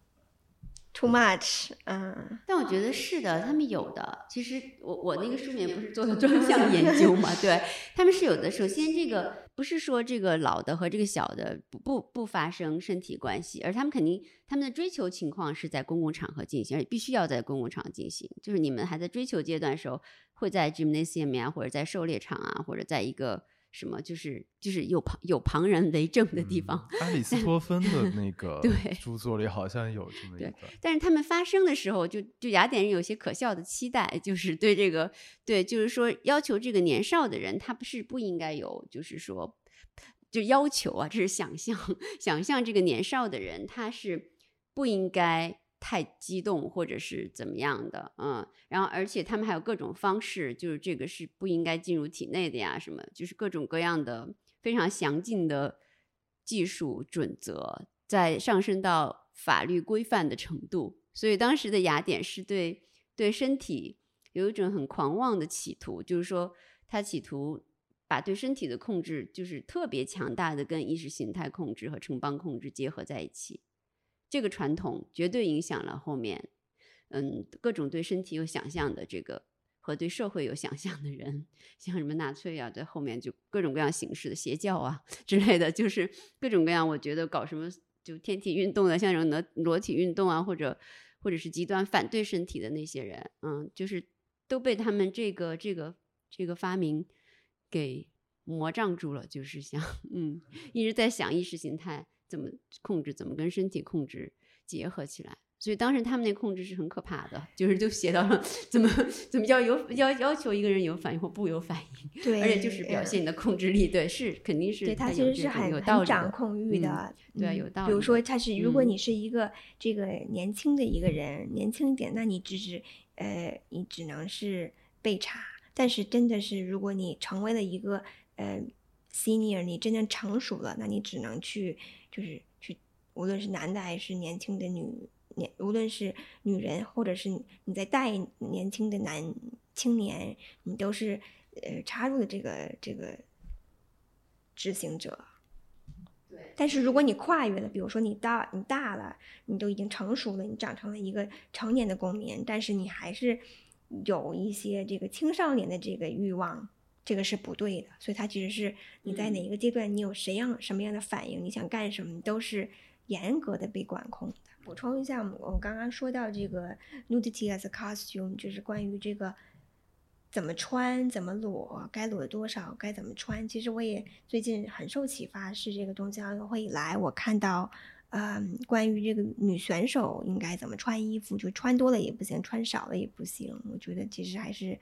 too much，嗯。但我觉得是的，他们有的。其实我我那个书里面不是做了专项研究嘛？对，他们是有的。首先，这个不是说这个老的和这个小的不不不发生身体关系，而他们肯定他们的追求情况是在公共场合进行，而且必须要在公共场合进行。就是你们还在追求阶段的时候，会在 gymnasium 呀，或者在狩猎场啊，或者在一个什么就是就是有旁有旁人为证的地方。嗯阿里斯 托芬的那个对著作里好像有这么一对段。但是他们发生的时候就，就雅典人有些可笑的期待，就是对这个，对，就是说要求这个年少的人，他不是不应该有，就是说，就要求啊，这是想象，想象这个年少的人他是不应该太激动或者是怎么样的，嗯，然后而且他们还有各种方式，就是这个是不应该进入体内的呀，什么，就是各种各样的非常详尽的技术准则，在上升到法律规范的程度。所以当时的雅典是对对身体有一种很狂妄的企图，就是说他企图把对身体的控制，就是特别强大的跟意识形态控制和城邦控制结合在一起。这个传统绝对影响了后面，嗯，各种对身体有想象的这个和对社会有想象的人，像什么纳粹啊，在后面就各种各样形式的邪教啊 之类的，就是各种各样，我觉得搞什么就天体运动的，像什么裸裸体运动啊，或者或者是极端反对身体的那些人，嗯，就是都被他们这个这个这个发明给魔障住了，就是想 嗯一直在想意识形态怎么控制，怎么跟身体控制结合起来。所以当时他们那控制是很可怕的，就是就写到了怎么怎么叫有要要求一个人有反应或不有反应，对，而且就是表嗯现你的控制力，对，是肯定是对，它它其实是很很有道理的掌控欲嗯的，对有道理比如说，他是如果嗯你是一个这个年轻的一个人，年轻一点，那你只是呃，你只能是被查。但是真的是，如果你成为了一个呃 senior，你真正成熟了，那你只能去就是去，无论是男的还是年轻的女年，无论是女人或者是你在带年轻的男青年，你都是呃插入的这个这个执行者。对但是如果你跨越了，比如说你大你大了，你都已经成熟了，你长成了一个成年的公民，但是你还是有一些这个青少年的这个欲望，这个是不对的。所以它其实是你在哪一个阶段，你有谁样什么样的反应，你想干什么，你都是严格的被管控的。补充一下，我刚刚说到这个 nudity as a costume，就是关于这个怎么穿、怎么裸、该裸多少、该怎么穿。其实我也最近很受启发，是这个东京奥运会以来，我看到，嗯，关于这个女选手应该怎么穿衣服，就穿多了也不行，穿少了也不行。我觉得其实还是，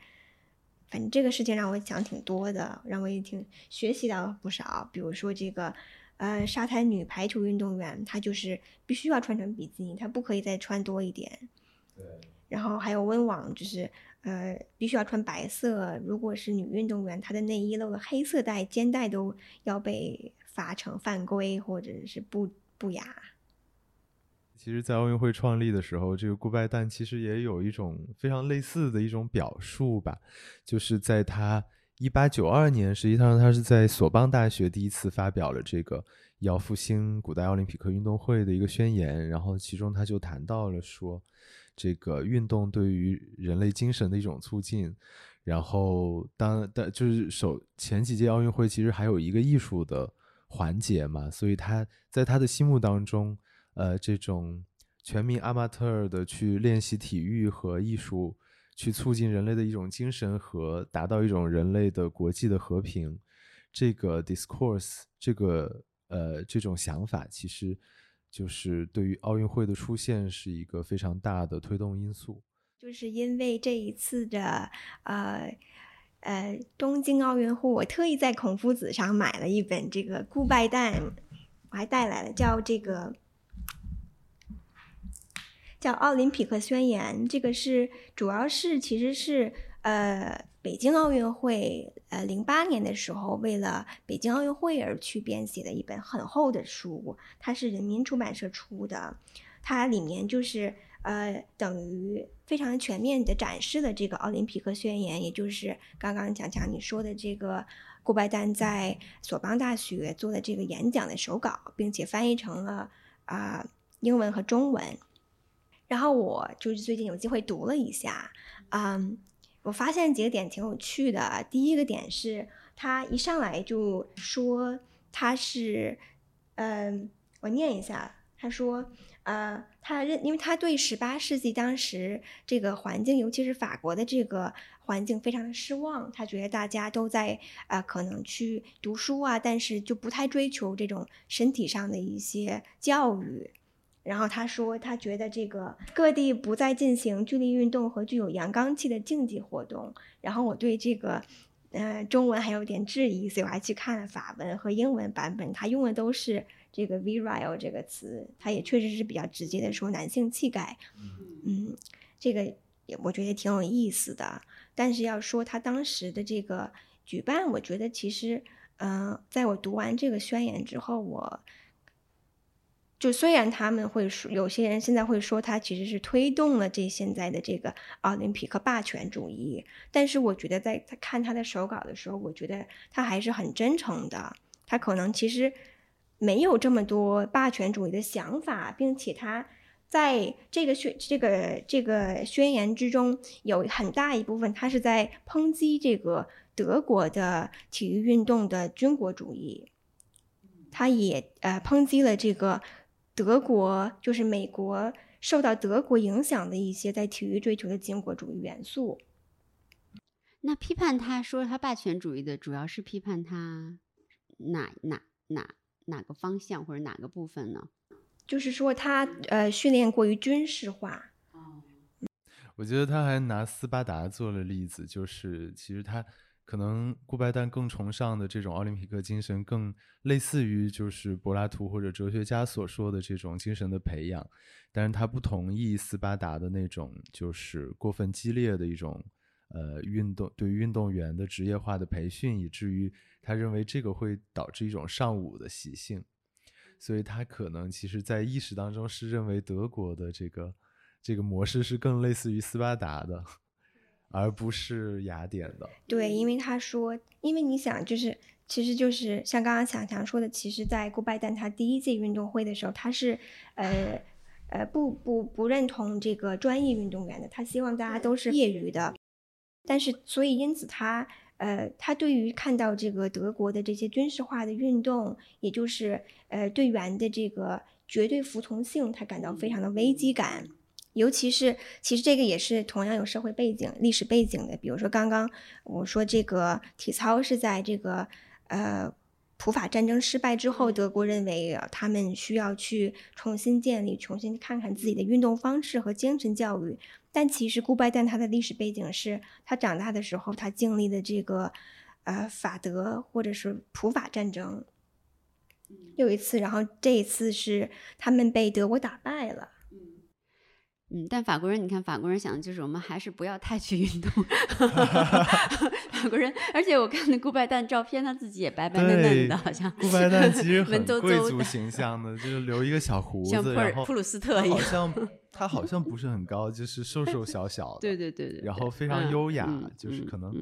反正这个事情让我想挺多的，让我也挺学习到不少。比如说这个。呃，沙滩女排球运动员，她就是必须要穿成比基尼，她不可以再穿多一点。对。然后还有温网，就是呃，必须要穿白色。如果是女运动员，她的内衣露了黑色带、肩带，都要被罚成犯规或者是不不雅。其实，在奥运会创立的时候，这个顾拜旦其实也有一种非常类似的一种表述吧，就是在他。一八九二年，实际上他是在索邦大学第一次发表了这个要复兴古代奥林匹克运动会的一个宣言，然后其中他就谈到了说，这个运动对于人类精神的一种促进。然后当的就是首前几届奥运会其实还有一个艺术的环节嘛，所以他在他的心目当中，呃，这种全民阿马特尔的去练习体育和艺术。去促进人类的一种精神和达到一种人类的国际的和平，这个 discourse，这个呃这种想法，其实就是对于奥运会的出现是一个非常大的推动因素。就是因为这一次的呃呃东京奥运会，我特意在孔夫子上买了一本这个顾拜旦，我还带来了叫这个。叫《奥林匹克宣言》，这个是主要是其实是呃北京奥运会呃零八年的时候为了北京奥运会而去编写的一本很厚的书，它是人民出版社出的，它里面就是呃等于非常全面的展示了这个奥林匹克宣言，也就是刚刚强强你说的这个顾拜旦在索邦大学做的这个演讲的手稿，并且翻译成了啊英文和中文。然后我就是最近有机会读了一下，嗯，我发现几个点挺有趣的。第一个点是他一上来就说他是，嗯，我念一下，他说，呃，他认，因为他对十八世纪当时这个环境，尤其是法国的这个环境非常的失望，他觉得大家都在啊，可能去读书啊，但是就不太追求这种身体上的一些教育。然后他说，他觉得这个各地不再进行剧烈运动和具有阳刚气的竞技活动。然后我对这个，呃，中文还有点质疑，所以我还去看了法文和英文版本，他用的都是这个 virile 这个词，他也确实是比较直接的说男性气概。嗯，这个也我觉得挺有意思的。但是要说他当时的这个举办，我觉得其实，嗯，在我读完这个宣言之后，我。就虽然他们会说，有些人现在会说他其实是推动了这现在的这个奥林匹克霸权主义，但是我觉得在他看他的手稿的时候，我觉得他还是很真诚的。他可能其实没有这么多霸权主义的想法，并且他在这个宣这个这个宣言之中有很大一部分，他是在抨击这个德国的体育运动的军国主义，他也呃抨击了这个。德国就是美国受到德国影响的一些在体育追求的军国主义元素。那批判他说他霸权主义的，主要是批判他哪哪哪哪个方向或者哪个部分呢？就是说他呃训练过于军事化。哦，我觉得他还拿斯巴达做了例子，就是其实他。可能顾拜旦更崇尚的这种奥林匹克精神，更类似于就是柏拉图或者哲学家所说的这种精神的培养，但是他不同意斯巴达的那种就是过分激烈的一种呃运动对于运动员的职业化的培训，以至于他认为这个会导致一种尚武的习性，所以他可能其实在意识当中是认为德国的这个这个模式是更类似于斯巴达的。而不是雅典的，对，因为他说，因为你想，就是，其实就是像刚刚强强说的，其实，在顾拜旦他第一届运动会的时候，他是，呃，呃，不不不认同这个专业运动员的，他希望大家都是业余的，但是，所以因此他，呃，他对于看到这个德国的这些军事化的运动，也就是，呃，队员的这个。绝对服从性，他感到非常的危机感。尤其是，其实这个也是同样有社会背景、历史背景的。比如说，刚刚我说这个体操是在这个呃普法战争失败之后，德国认为他们需要去重新建立、重新看看自己的运动方式和精神教育。但其实，顾拜旦他的历史背景是他长大的时候，他经历的这个呃法德或者是普法战争。有一次，然后这一次是他们被德国打败了。嗯，但法国人，你看法国人想的就是我们还是不要太去运动。法国人，而且我看那顾拜旦照片，他自己也白白嫩嫩的，好像顾拜旦其实 很贵族形象的，就是留一个小胡子，然后普鲁斯特一样，好像他好像不是很高，就是瘦瘦小小的，对对对对，然后非常优雅，就是可能，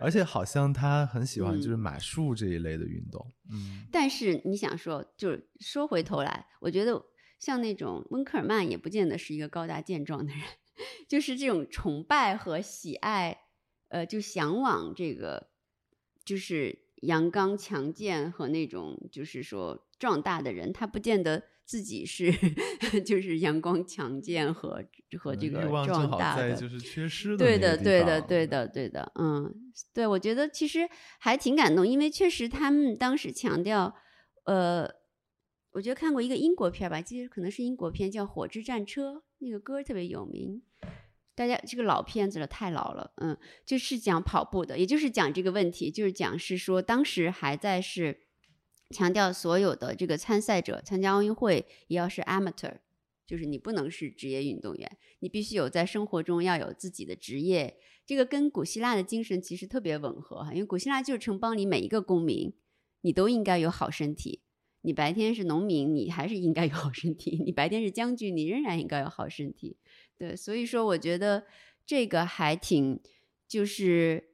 而且好像他很喜欢就是马术这一类的运动。嗯，但是你想说，就是说回头来，我觉得。像那种温克尔曼也不见得是一个高大健壮的人，就是这种崇拜和喜爱，呃，就向往这个，就是阳刚强健和那种就是说壮大的人，他不见得自己是 就是阳光强健和和这个壮大的，就是缺失的。对的，对的，对的，对的，嗯，对，我觉得其实还挺感动，因为确实他们当时强调，呃。我觉得看过一个英国片吧，记得可能是英国片，叫《火之战车》，那个歌特别有名。大家这个老片子了，太老了，嗯，就是讲跑步的，也就是讲这个问题，就是讲是说当时还在是强调所有的这个参赛者参加奥运会也要是 amateur，就是你不能是职业运动员，你必须有在生活中要有自己的职业。这个跟古希腊的精神其实特别吻合哈，因为古希腊就是城邦里每一个公民，你都应该有好身体。你白天是农民，你还是应该有好身体；你白天是将军，你仍然应该有好身体。对，所以说我觉得这个还挺，就是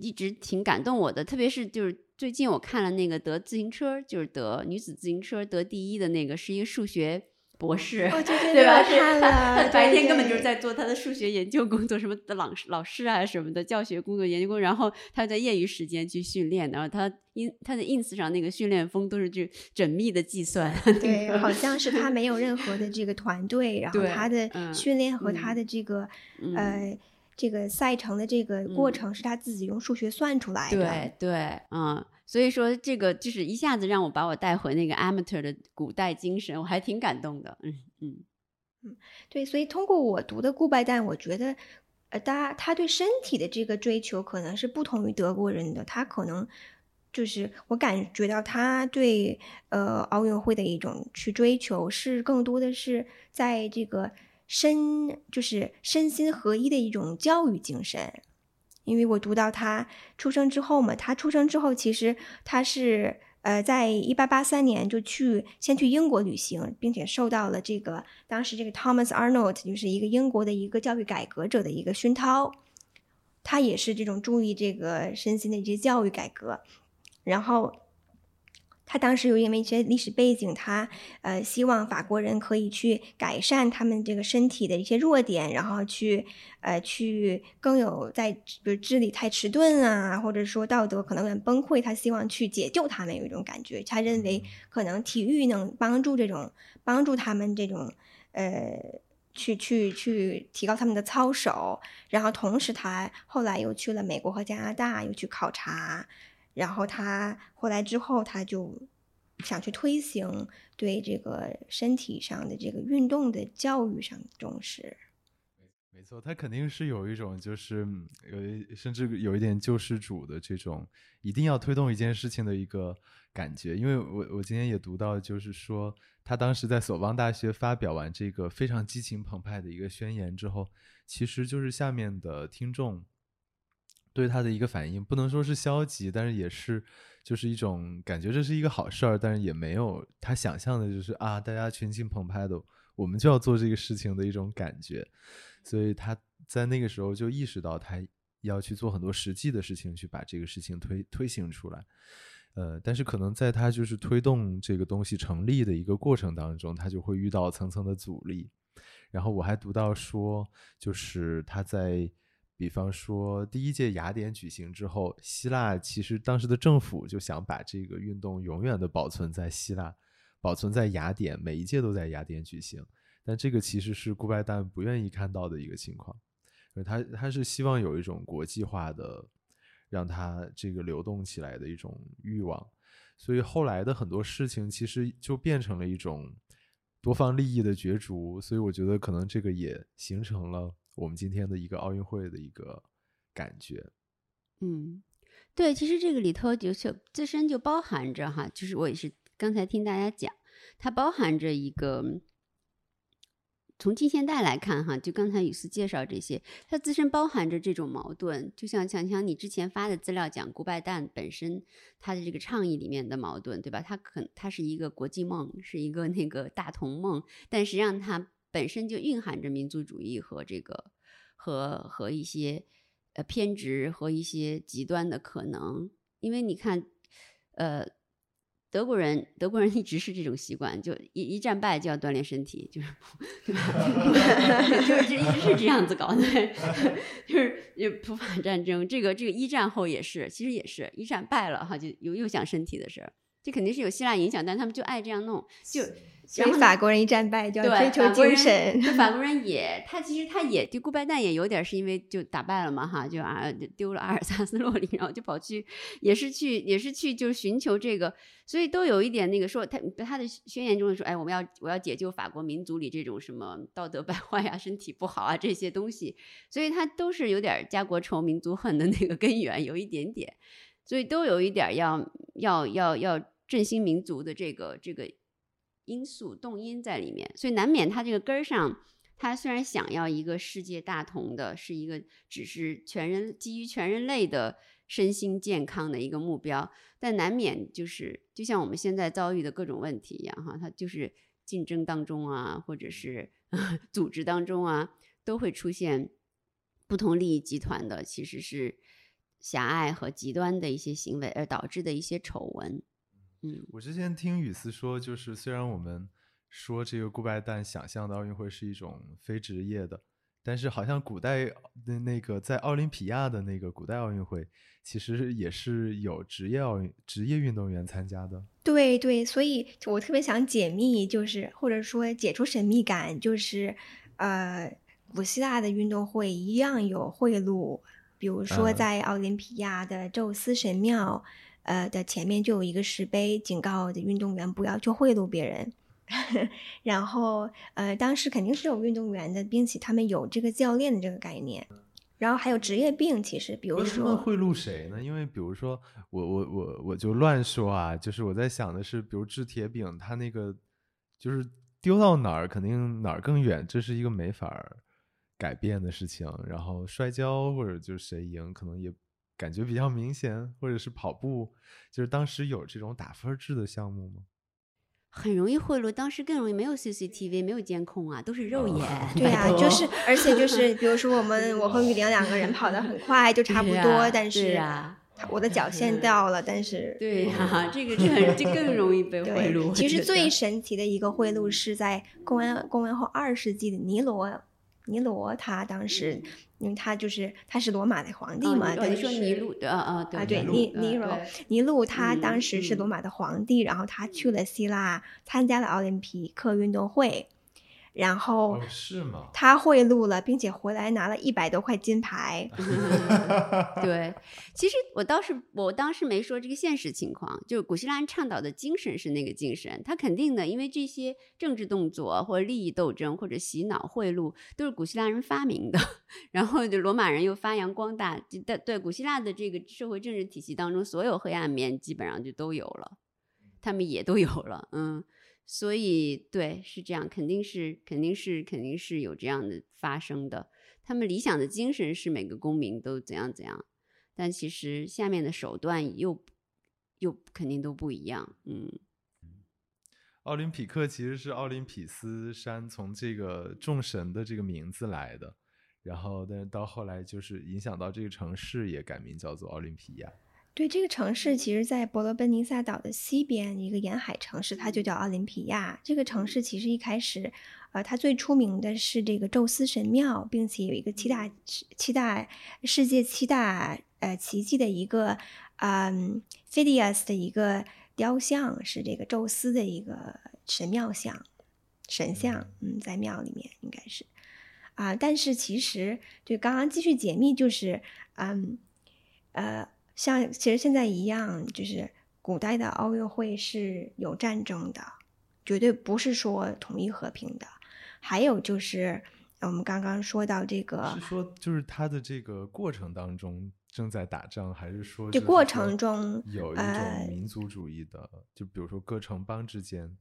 一直挺感动我的。特别是就是最近我看了那个得自行车，就是得女子自行车得第一的那个，是一个数学。博士，对吧？他 白天根本就是在做他的数学研究工作，什么的老师、老师啊什么的教学工作、研究工作。然后他在业余时间去训练，然后他因他的 ins 上那个训练风都是去缜密的计算。对，好像是他没有任何的这个 团队，然后他的训练和他的这个呃这个赛程的这个过程是他自己用数学算出来的。对对，嗯。所以说，这个就是一下子让我把我带回那个 amateur 的古代精神，我还挺感动的。嗯嗯嗯，对。所以通过我读的顾拜旦，我觉得，呃，他他对身体的这个追求可能是不同于德国人的。他可能就是我感觉到他对呃奥运会的一种去追求，是更多的是在这个身就是身心合一的一种教育精神。因为我读到他出生之后嘛，他出生之后，其实他是呃，在一八八三年就去先去英国旅行，并且受到了这个当时这个 Thomas Arnold 就是一个英国的一个教育改革者的一个熏陶，他也是这种注意这个身心的一些教育改革，然后。他当时又因为一些历史背景，他呃希望法国人可以去改善他们这个身体的一些弱点，然后去呃去更有在比如智力太迟钝啊，或者说道德可能有点崩溃，他希望去解救他们有一种感觉。他认为可能体育能帮助这种帮助他们这种呃去去去提高他们的操守，然后同时他后来又去了美国和加拿大，又去考察。然后他后来之后，他就想去推行对这个身体上的这个运动的教育上的重视。没错，他肯定是有一种就是有甚至有一点救世主的这种一定要推动一件事情的一个感觉。因为我我今天也读到，就是说他当时在索邦大学发表完这个非常激情澎湃的一个宣言之后，其实就是下面的听众。对他的一个反应，不能说是消极，但是也是，就是一种感觉，这是一个好事儿，但是也没有他想象的，就是啊，大家群情澎湃的，我们就要做这个事情的一种感觉。所以他在那个时候就意识到，他要去做很多实际的事情，去把这个事情推推行出来。呃，但是可能在他就是推动这个东西成立的一个过程当中，他就会遇到层层的阻力。然后我还读到说，就是他在。比方说，第一届雅典举行之后，希腊其实当时的政府就想把这个运动永远的保存在希腊，保存在雅典，每一届都在雅典举行。但这个其实是顾拜旦不愿意看到的一个情况，他他是希望有一种国际化的，让他这个流动起来的一种欲望。所以后来的很多事情其实就变成了一种多方利益的角逐。所以我觉得可能这个也形成了我们今天的一个奥运会的一个感觉。嗯。对，其实这个里头就就自身就包含着哈，就是我也是刚才听大家讲，它包含着一个从近现代来看哈，就刚才雨思介绍这些，它自身包含着这种矛盾，就像强强你之前发的资料讲古拜旦本身他的这个倡议里面的矛盾，对吧？它可它是一个国际梦，是一个那个大同梦，但实际上它本身就蕴含着民族主义和这个和和一些。呃，偏执和一些极端的可能，因为你看，呃，德国人，德国人一直是这种习惯，就一一战败就要锻炼身体，就是，对吧？就是这一直是这样子搞的，就是就普法战争，这个这个一战后也是，其实也是一战败了哈，就又又想身体的事儿，这肯定是有希腊影响，但他们就爱这样弄，就。所以法国人一战败就要追求精神。法国 人也，他其实他也就顾拜旦也有点是因为就打败了嘛哈，就啊丢了阿尔萨斯洛林，然后就跑去也是去也是去就是寻求这个，所以都有一点那个说他他的宣言中说，哎，我们要我要解救法国民族里这种什么道德败坏呀、身体不好啊这些东西，所以他都是有点家国仇、民族恨的那个根源有一点点，所以都有一点要要要要振兴民族的这个这个。因素动因在里面，所以难免他这个根儿上，他虽然想要一个世界大同的，是一个只是全人基于全人类的身心健康的一个目标，但难免就是就像我们现在遭遇的各种问题一样哈，它就是竞争当中啊，或者是 组织当中啊，都会出现不同利益集团的其实是狭隘和极端的一些行为，而导致的一些丑闻。嗯，我之前听雨思说，就是虽然我们说这个顾拜旦想象的奥运会是一种非职业的，但是好像古代的那个在奥林匹亚的那个古代奥运会，其实也是有职业奥运职业运动员参加的。对对，所以我特别想解密，就是或者说解除神秘感，就是呃，古希腊的运动会一样有贿赂，比如说在奥林匹亚的宙斯神庙。呃的前面就有一个石碑，警告的运动员不要去贿赂别人。然后呃，当时肯定是有运动员的，并且他们有这个教练的这个概念。然后还有职业病，其实比如说贿赂谁呢？因为比如说我我我我就乱说啊，就是我在想的是，比如掷铁饼，他那个就是丢到哪儿肯定哪儿更远，这是一个没法改变的事情。然后摔跤或者就是谁赢，可能也。感觉比较明显，或者是跑步，就是当时有这种打分制的项目吗？很容易贿赂，当时更容易，没有 CCTV，没有监控啊，都是肉眼。对呀，就是，而且就 是，比如说我们，我和雨玲两个人跑得很快，就差不多，但是啊，我的脚线 掉了，但是对呀，这个这就更容易被贿赂。其实最神奇的一个贿赂是在公元公元后二世纪的尼罗。尼罗他当时，因为他就是他是罗马的皇帝嘛，等于说尼禄啊啊对尼尼罗尼禄。他当时是罗马的皇帝，然后他去了希腊参加了奥林匹克运动会。然后是吗？他贿赂了，并且回来拿了一百多块金牌。对，其实我倒是我当时没说这个现实情况，就是古希腊人倡导的精神是那个精神，他肯定的，因为这些政治动作或者利益斗争或者洗脑贿赂都是古希腊人发明的，然后就罗马人又发扬光大，对对古希腊的这个社会政治体系当中，所有黑暗面基本上就都有了，他们也都有了，嗯。所以，对，是这样，肯定是，肯定是，肯定是有这样的发生的。他们理想的精神是每个公民都怎样怎样，但其实下面的手段又又肯定都不一样。嗯，奥林匹克其实是奥林匹斯山从这个众神的这个名字来的，然后，但是到后来就是影响到这个城市也改名叫做奥林匹亚。对这个城市，其实，在伯罗奔尼撒岛的西边一个沿海城市，它就叫奥林匹亚。这个城市其实一开始，呃，它最出名的是这个宙斯神庙，并且有一个七大七大世界七大呃奇迹的一个嗯 Phidias 的一个雕像是这个宙斯的一个神庙像、神像，嗯，在庙里面应该是啊。但是其实就刚刚继续解密，就是嗯呃，像其实现在一样，就是古代的奥运会是有战争的，绝对不是说统一和平的。还有就是我们刚刚说到这个，是说就是它的这个过程当中。正在打仗，还是说这过程中有一种民族主义的？就比如说各城邦之间，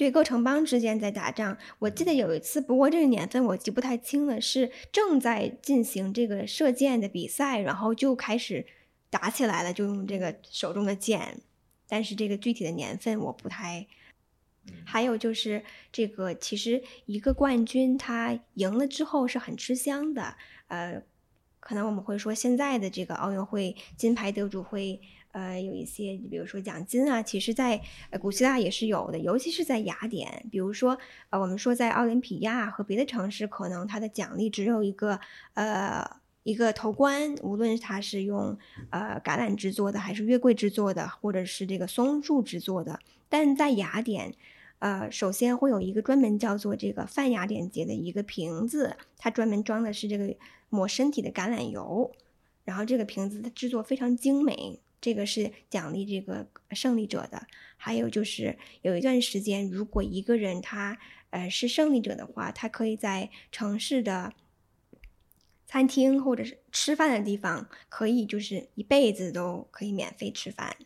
对各城邦之间在打仗。我记得有一次，不过这个年份我记不太清了，是正在进行这个射箭的比赛，然后就开始打起来了，就用这个手中的剑。但是这个具体的年份我不太。还有就是这个，其实一个冠军他赢了之后是很吃香的，呃。可能我们会说，现在的这个奥运会金牌得主会，呃，有一些，比如说奖金啊，其实，在呃古希腊也是有的，尤其是在雅典。比如说，呃，我们说在奥林匹亚和别的城市，可能它的奖励只有一个，呃，一个头冠，无论它是用呃橄榄制作的，还是月桂制作的，或者是这个松树制作的。但在雅典，呃，首先会有一个专门叫做这个泛雅典节的一个瓶子，它专门装的是这个。抹身体的橄榄油，然后这个瓶子的制作非常精美，这个是奖励这个胜利者的。还有就是有一段时间，如果一个人他呃是胜利者的话，他可以在城市的餐厅或者是吃饭的地方，可以就是一辈子都可以免费吃饭。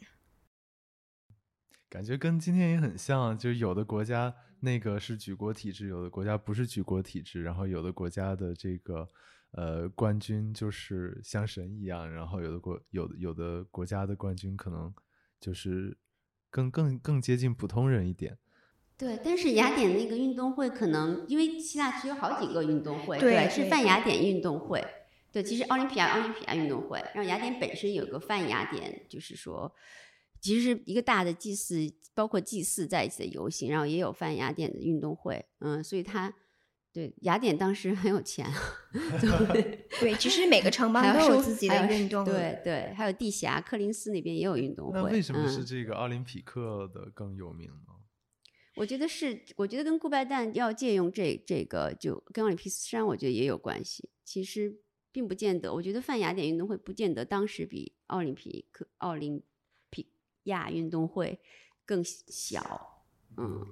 感觉跟今天也很像，就是有的国家那个是举国体制，有的国家不是举国体制，然后有的国家的这个。呃，冠军就是像神一样，然后有的国有的有的国家的冠军可能就是更更更接近普通人一点。对，但是雅典那个运动会可能因为希腊是有好几个运动会，对，是泛雅典运动会。对，其实奥林匹亚奥林匹亚运动会，然后雅典本身有个泛雅典，就是说其实是一个大的祭祀，包括祭祀在一起的游行，然后也有泛雅典的运动会，嗯，所以它。对，雅典当时很有钱，对对，其实每个城邦都有自己的运动，对对，还有地峡克林斯那边也有运动会。那为什么是这个奥林匹克的更有名呢？我觉得是，我觉得跟顾拜旦要借用这这个，就跟奥林匹斯山，我觉得也有关系。其实并不见得，我觉得泛雅典运动会不见得当时比奥林匹克奥林匹亚运动会更小，嗯。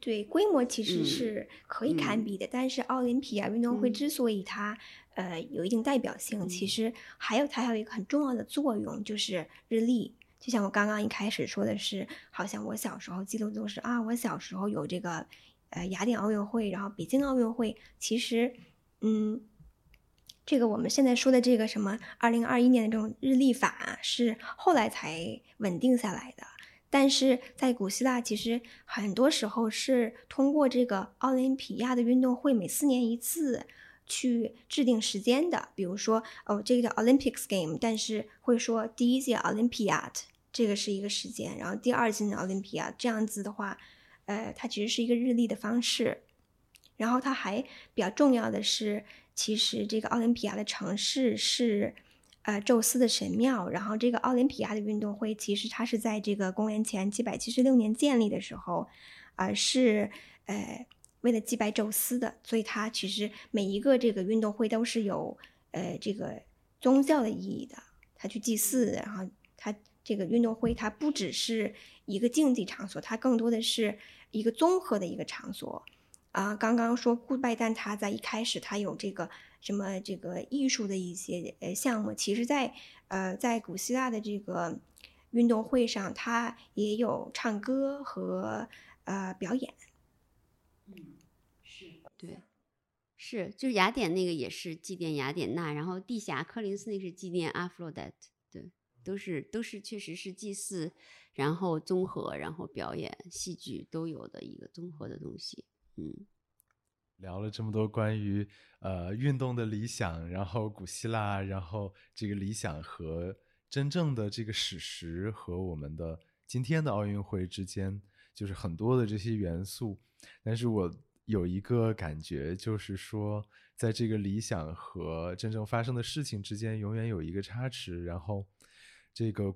对规模其实是可以堪比的，但是奥林匹亚运动会之所以它呃有一定代表性，其实还有它还有一个很重要的作用，就是日历。就像我刚刚一开始说的是，好像我小时候记录都是啊，我小时候有这个呃雅典奥运会，然后北京奥运会。其实，嗯，这个我们现在说的这个什么二零二一年的这种日历法是后来才稳定下来的。但是在古希腊，其实很多时候是通过这个奥林匹亚的运动会，每四年一次去制定时间的。比如说，哦，这个叫 Olympics Game，但是会说第一届 Olympiad，这个是一个时间，然后第二届的 Olympiad，这样子的话，呃，它其实是一个日历的方式。然后它还比较重要的是，其实这个奥林匹亚的城市是。呃，宙斯的神庙，然后这个奥林匹亚的运动会，其实它是在这个公元前七百七十六年建立的时候，啊，是呃为了祭拜宙斯的，所以它其实每一个这个运动会都是有呃这个宗教的意义的，它去祭祀，然后它这个运动会它不只是一个竞技场所，它更多的是一个综合的一个场所。啊，刚刚说顾拜旦他在一开始他有这个。什么这个艺术的一些呃项目，其实，在呃在古希腊的这个运动会上，他也有唱歌和呃表演。嗯，是对，是就是雅典那个也是祭奠雅典娜，然后地峡科林斯那是祭奠阿弗洛戴特，对，都是都是确实是祭祀，然后综合，然后表演戏剧都有的一个综合的东西，聊了这么多关于呃运动的理想，然后古希腊，然后这个理想和真正的这个史实和我们的今天的奥运会之间，就是很多的这些元素。但是我有一个感觉，就是说，在这个理想和真正发生的事情之间，永远有一个差池。然后这个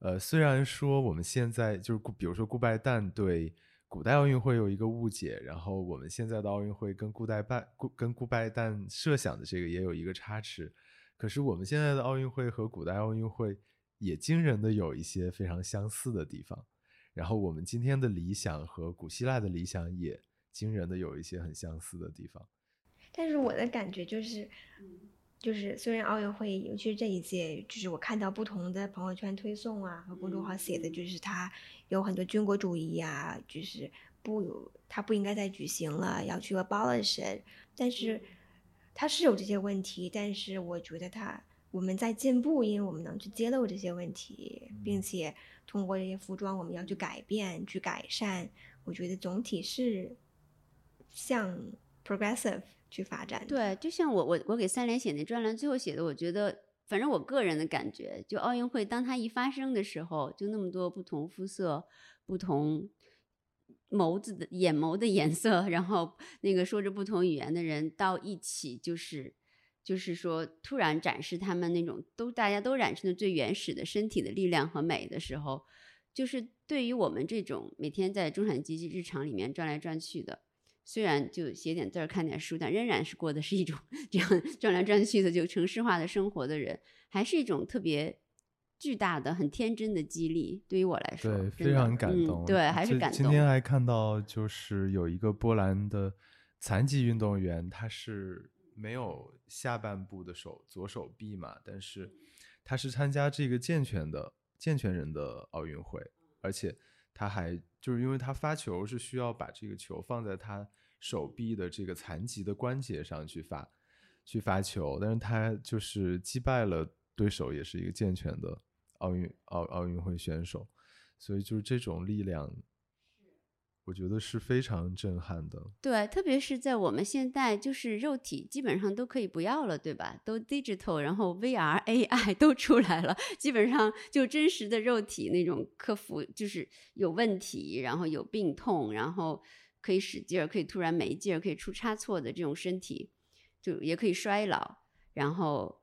呃，虽然说我们现在就是比如说顾拜旦对古代奥运会有一个误解，然后我们现在的奥运会跟顾代拜顾跟顾拜旦设想的这个也有一个差池，可是我们现在的奥运会和古代奥运会也惊人的有一些非常相似的地方，然后我们今天的理想和古希腊的理想也惊人的有一些很相似的地方。但是我的感觉就是。就是虽然奥运会，尤其是这一届，就是我看到不同的朋友圈推送啊和公众号写的，就是它有很多军国主义啊，就是不，它不应该再举行了，要去 abolish。但是它是有这些问题，但是我觉得它我们在进步，因为我们能去揭露这些问题，并且通过这些服装，我们要去改变、去改善。我觉得总体是向 progressive。去发展对，就像我我我给三联写那专栏，最后写的，我觉得反正我个人的感觉，就奥运会当它一发生的时候，就那么多不同肤色、不同眸子的眼眸的颜色，然后那个说着不同语言的人到一起，就是就是说突然展示他们那种都大家都展示的最原始的身体的力量和美的时候，就是对于我们这种每天在中产阶级日常里面转来转去的。虽然就写点字儿、看点书，但仍然是过的是一种 这样转来转去的就城市化的生活的人，还是一种特别巨大的、很天真的激励。对于我来说，对，非常感动。对，还是感动。今天还看到，就是有一个波兰的残疾运动员，他是没有下半部的手左手臂嘛，但是他是参加这个健全的健全人的奥运会，而且。他还就是因为他发球是需要把这个球放在他手臂的这个残疾的关节上去发，去发球，但是他就是击败了对手，也是一个健全的奥运奥奥运会选手，所以就是这种力量。我觉得是非常震撼的。对，特别是在我们现在，就是肉体基本上都可以不要了，对吧？都 digital，然后 VR、AI 都出来了，基本上就真实的肉体那种克服，就是有问题，然后有病痛，然后可以使劲儿，可以突然没劲儿，可以出差错的这种身体，就也可以衰老，然后。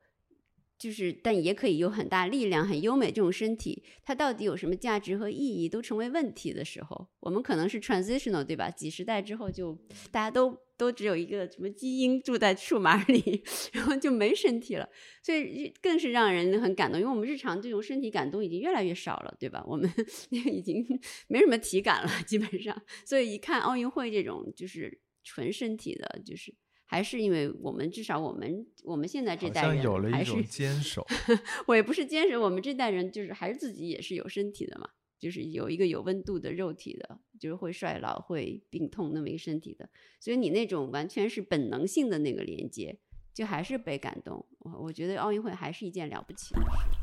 就是，但也可以有很大力量、很优美这种身体，它到底有什么价值和意义，都成为问题的时候，我们可能是 transitional，对吧？几十代之后，就大家都都只有一个什么基因住在数码里，然后就没身体了，所以更是让人很感动，因为我们日常这种身体感动已经越来越少了，对吧？我们 已经没什么体感了，基本上，所以一看奥运会这种就是纯身体的，就是。还是因为我们至少我们我们现在这代人有了一种坚守，我也不是坚守，我们这代人就是还是自己也是有身体的嘛，就是有一个有温度的肉体的，就是会衰老会病痛那么一个身体的，所以你那种完全是本能性的那个连接，就还是被感动。我我觉得奥运会还是一件了不起的事。